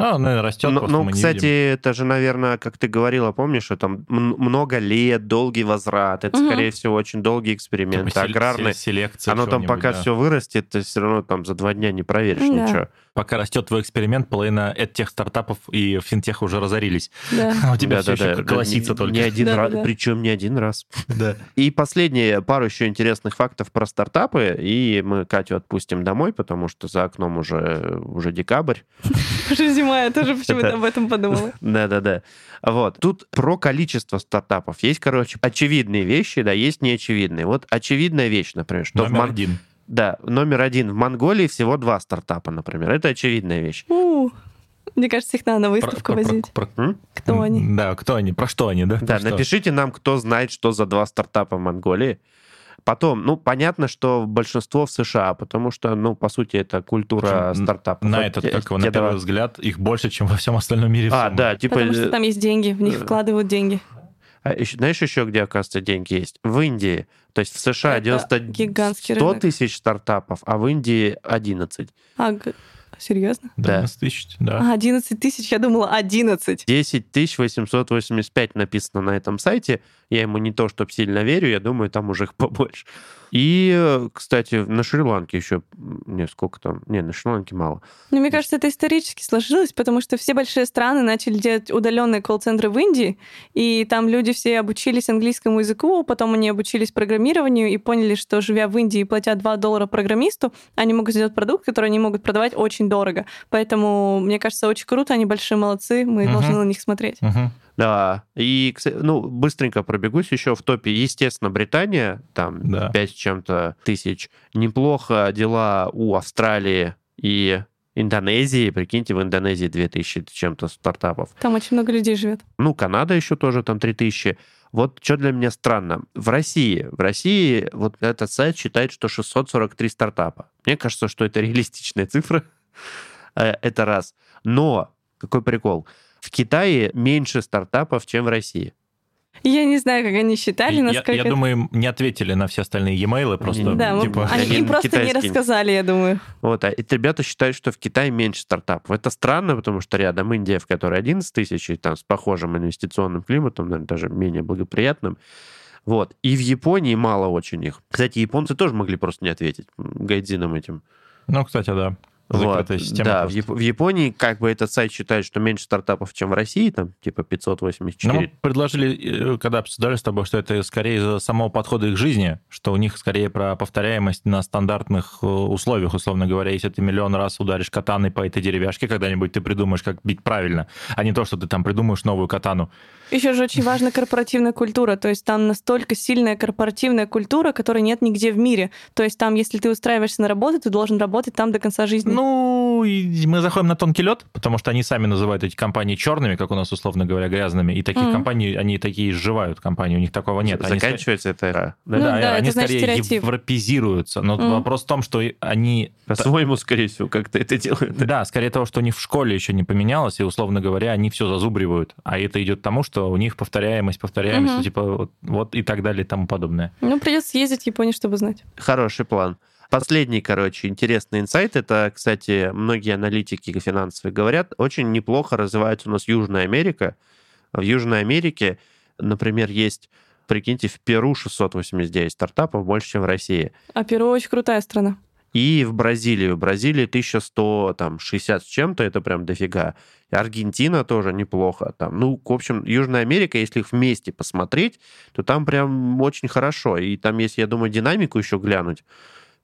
Ну, ну растет. Ну, ну кстати, видим. это же, наверное, как ты говорила, помнишь, что там много лет, долгий возврат. Это, угу. скорее всего, очень долгий эксперимент. Типа Аграрный. Селекция. Оно там пока да. все вырастет, ты все равно там за два дня не проверишь да. ничего. Пока растет твой эксперимент, половина тех стартапов и финтех уже разорились. Да. <laughs> А у тебя да, все да, еще да. колосится не, только. Не один да, раз, да. причем не один раз. Да. И последние пару еще интересных фактов про стартапы, и мы Катю отпустим домой, потому что за окном уже, уже декабрь. Уже зима, я тоже почему-то об этом подумала. Да-да-да. Вот. Тут про количество стартапов. Есть, короче, очевидные вещи, да, есть неочевидные. Вот очевидная вещь, например, что Номер в один. Да, номер один. В Монголии всего два стартапа, например. Это очевидная вещь. У, мне кажется, их надо на выставку про, возить. Про, про, кто они? Да, кто они? Про что они, да? Да, про напишите что? нам, кто знает, что за два стартапа в Монголии. Потом, ну, понятно, что большинство в США, потому что, ну, по сути, это культура стартапов. На вот этот, те, как его, на первый взгляд, их больше, чем во всем остальном мире. А, да, типа... Потому что там есть деньги, в них э, вкладывают деньги. А еще, знаешь еще, где, оказывается, деньги есть? В Индии. То есть в США это 90, 100 тысяч стартапов, а в Индии 11. А, серьезно? Да. 11 тысяч, да. А, 11 тысяч, я думала 11. 10 тысяч 885 написано на этом сайте. Я ему не то, чтобы сильно верю, я думаю, там уже их <laughs> побольше. И, кстати, на Шри-Ланке еще, не, сколько там, не, на Шри-Ланке мало. Ну, мне кажется, это исторически сложилось, потому что все большие страны начали делать удаленные колл-центры в Индии, и там люди все обучились английскому языку, потом они обучились программированию и поняли, что, живя в Индии и платя 2 доллара программисту, они могут сделать продукт, который они могут продавать очень дорого. Поэтому, мне кажется, очень круто, они большие молодцы, мы uh-huh. должны на них смотреть. Uh-huh. Да, и, ну, быстренько пробегусь еще в топе. Естественно, Британия, там да. 5 с чем-то тысяч. Неплохо дела у Австралии и Индонезии, прикиньте, в Индонезии 2000 чем-то стартапов. Там очень много людей живет. Ну, Канада еще тоже там 3000. Вот что для меня странно. В России, в России вот этот сайт считает, что 643 стартапа. Мне кажется, что это <laughs> реалистичная цифра. Э, это раз. Но, какой прикол? В Китае меньше стартапов, чем в России. Я не знаю, как они считали, насколько... Я, я думаю, им не ответили на все остальные e-mail, просто да, типа... Они им просто китайские. не рассказали, я думаю. Вот, а эти ребята считают, что в Китае меньше стартапов. Это странно, потому что рядом Индия, в которой 11 тысяч, и там с похожим инвестиционным климатом, наверное, даже менее благоприятным. Вот. И в Японии мало очень их. Кстати, японцы тоже могли просто не ответить гайдзинам этим. Ну, кстати, да. Закрытая вот, система. Да, в, Яп- в Японии как бы этот сайт считает, что меньше стартапов, чем в России, там типа 584. Но мы предложили, э, когда обсуждали с тобой, что это скорее из-за самого подхода их жизни, что у них скорее про повторяемость на стандартных э, условиях, условно говоря, если ты миллион раз ударишь катаной по этой деревяшке, когда-нибудь ты придумаешь, как бить правильно, а не то, что ты там придумаешь новую катану. Еще же очень важна корпоративная культура, то есть там настолько сильная корпоративная культура, которой нет нигде в мире. То есть там, если ты устраиваешься на работу, ты должен работать там до конца жизни. Ну, мы заходим на тонкий лед, потому что они сами называют эти компании черными, как у нас, условно говоря, грязными, и таких mm-hmm. компаний, они такие сживают компании, у них такого нет. Заканчивается они, эта эра. Да, ну, да, они это скорее значит, европезируются. Но mm-hmm. вопрос в том, что они... По-своему, скорее всего, как-то это делают. Да, скорее того, что у них в школе еще не поменялось, и, условно говоря, они все зазубривают. А это идет к тому, что у них повторяемость, повторяемость, угу. типа вот, вот и так далее и тому подобное. Ну, придется съездить в Японию, чтобы знать. Хороший план. Последний, короче, интересный инсайт, это, кстати, многие аналитики финансовые говорят, очень неплохо развивается у нас Южная Америка. В Южной Америке, например, есть, прикиньте, в Перу 689 стартапов, больше, чем в России. А Перу очень крутая страна. И в Бразилию. В Бразилии 1160 с чем-то, это прям дофига. И Аргентина тоже неплохо. Там, ну, в общем, Южная Америка, если их вместе посмотреть, то там прям очень хорошо. И там, если, я думаю, динамику еще глянуть,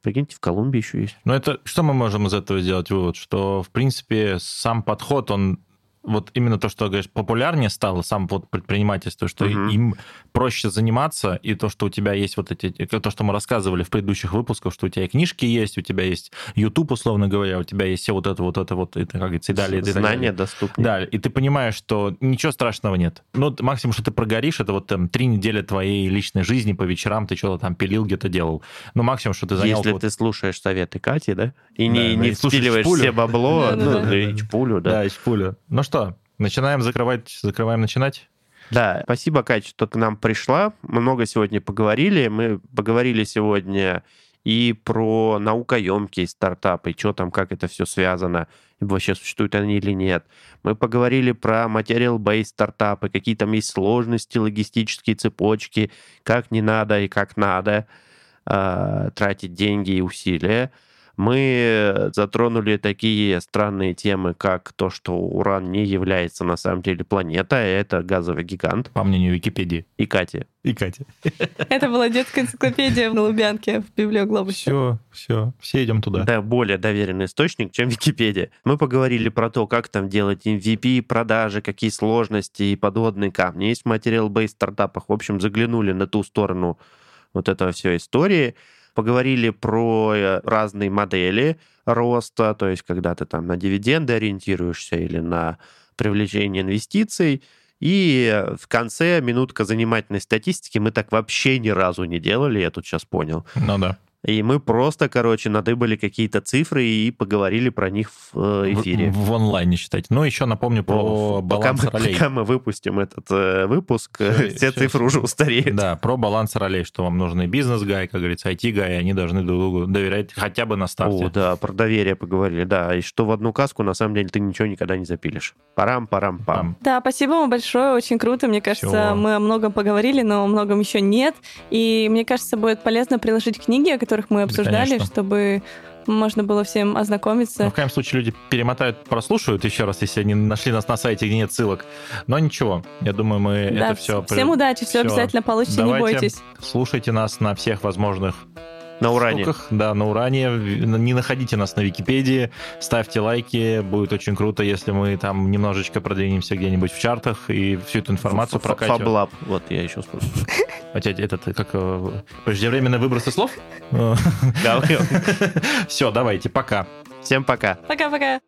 Прикиньте, в Колумбии еще есть. Ну, это что мы можем из этого сделать вывод? Что, в принципе, сам подход, он вот именно то, что говоришь, популярнее стало сам вот предпринимательство, что угу. им проще заниматься, и то, что у тебя есть вот эти, то, что мы рассказывали в предыдущих выпусках, что у тебя и книжки есть, у тебя есть YouTube, условно говоря, у тебя есть все вот это, вот это, вот, это, как говорится, и далее. Знания доступны. Да, и ты понимаешь, что ничего страшного нет. Ну, максимум, что ты прогоришь, это вот там три недели твоей личной жизни по вечерам ты что-то там пилил, где-то делал. Ну, максимум, что ты занял... Если вот... ты слушаешь советы Кати, да? И да, не, не впиливаешь все бабло, ну, да, пулю, да. Да, пулю. Ну что, что, начинаем закрывать, закрываем начинать? Да, спасибо, Катя, что к нам пришла. Много сегодня поговорили. Мы поговорили сегодня и про наукоемкие стартапы, что там, как это все связано, вообще существуют они или нет. Мы поговорили про материал-based стартапы, какие там есть сложности, логистические цепочки, как не надо и как надо э, тратить деньги и усилия. Мы затронули такие странные темы, как то, что Уран не является на самом деле планетой, а это газовый гигант. По мнению Википедии. И Кати. И Катя. <laughs> Это была детская энциклопедия на Лубянке в библиоглобусе. Все, все, все идем туда. Да, более доверенный источник, чем Википедия. Мы поговорили про то, как там делать MVP, продажи, какие сложности и подводные камни есть в материал-бейс стартапах. В общем, заглянули на ту сторону вот этого все истории поговорили про э, разные модели роста, то есть когда ты там на дивиденды ориентируешься или на привлечение инвестиций. И в конце минутка занимательной статистики мы так вообще ни разу не делали, я тут сейчас понял. Ну да. И мы просто, короче, надыбали какие-то цифры и поговорили про них в э, эфире. В, в онлайне считать. Ну, еще напомню про О, баланс пока ролей. Мы, пока мы выпустим этот э, выпуск, Все, все, все, цифры все. уже устареют. Да, про баланс ролей, что вам нужны бизнес-гай, как говорится, IT-гай, они должны друг другу доверять хотя бы на старте. О, да, про доверие поговорили, да. И что в одну каску, на самом деле, ты ничего никогда не запилишь. Парам-парам-пам. Да, спасибо вам большое, очень круто. Мне кажется, Всё. мы о многом поговорили, но о многом еще нет. И мне кажется, будет полезно приложить книги, о которых мы обсуждали, конечно. чтобы можно было всем ознакомиться. в крайнем случае люди перемотают, прослушают еще раз, если они нашли нас на сайте, где нет ссылок. Но ничего, я думаю, мы Да, это все... всем удачи, все всё. обязательно получится, не Давайте бойтесь. Слушайте нас на всех возможных На уране. штуках. Да, на уране. Не находите нас на Википедии. Ставьте лайки. Будет очень круто, если мы там немножечко продвинемся где-нибудь в чартах и всю эту информацию прокатим. Фаблаб. Вот, я еще вспомнил. Хотя этот, как преждевременные выбросы слов? Говорил. <laughs> Все, давайте, пока. Всем пока. Пока-пока.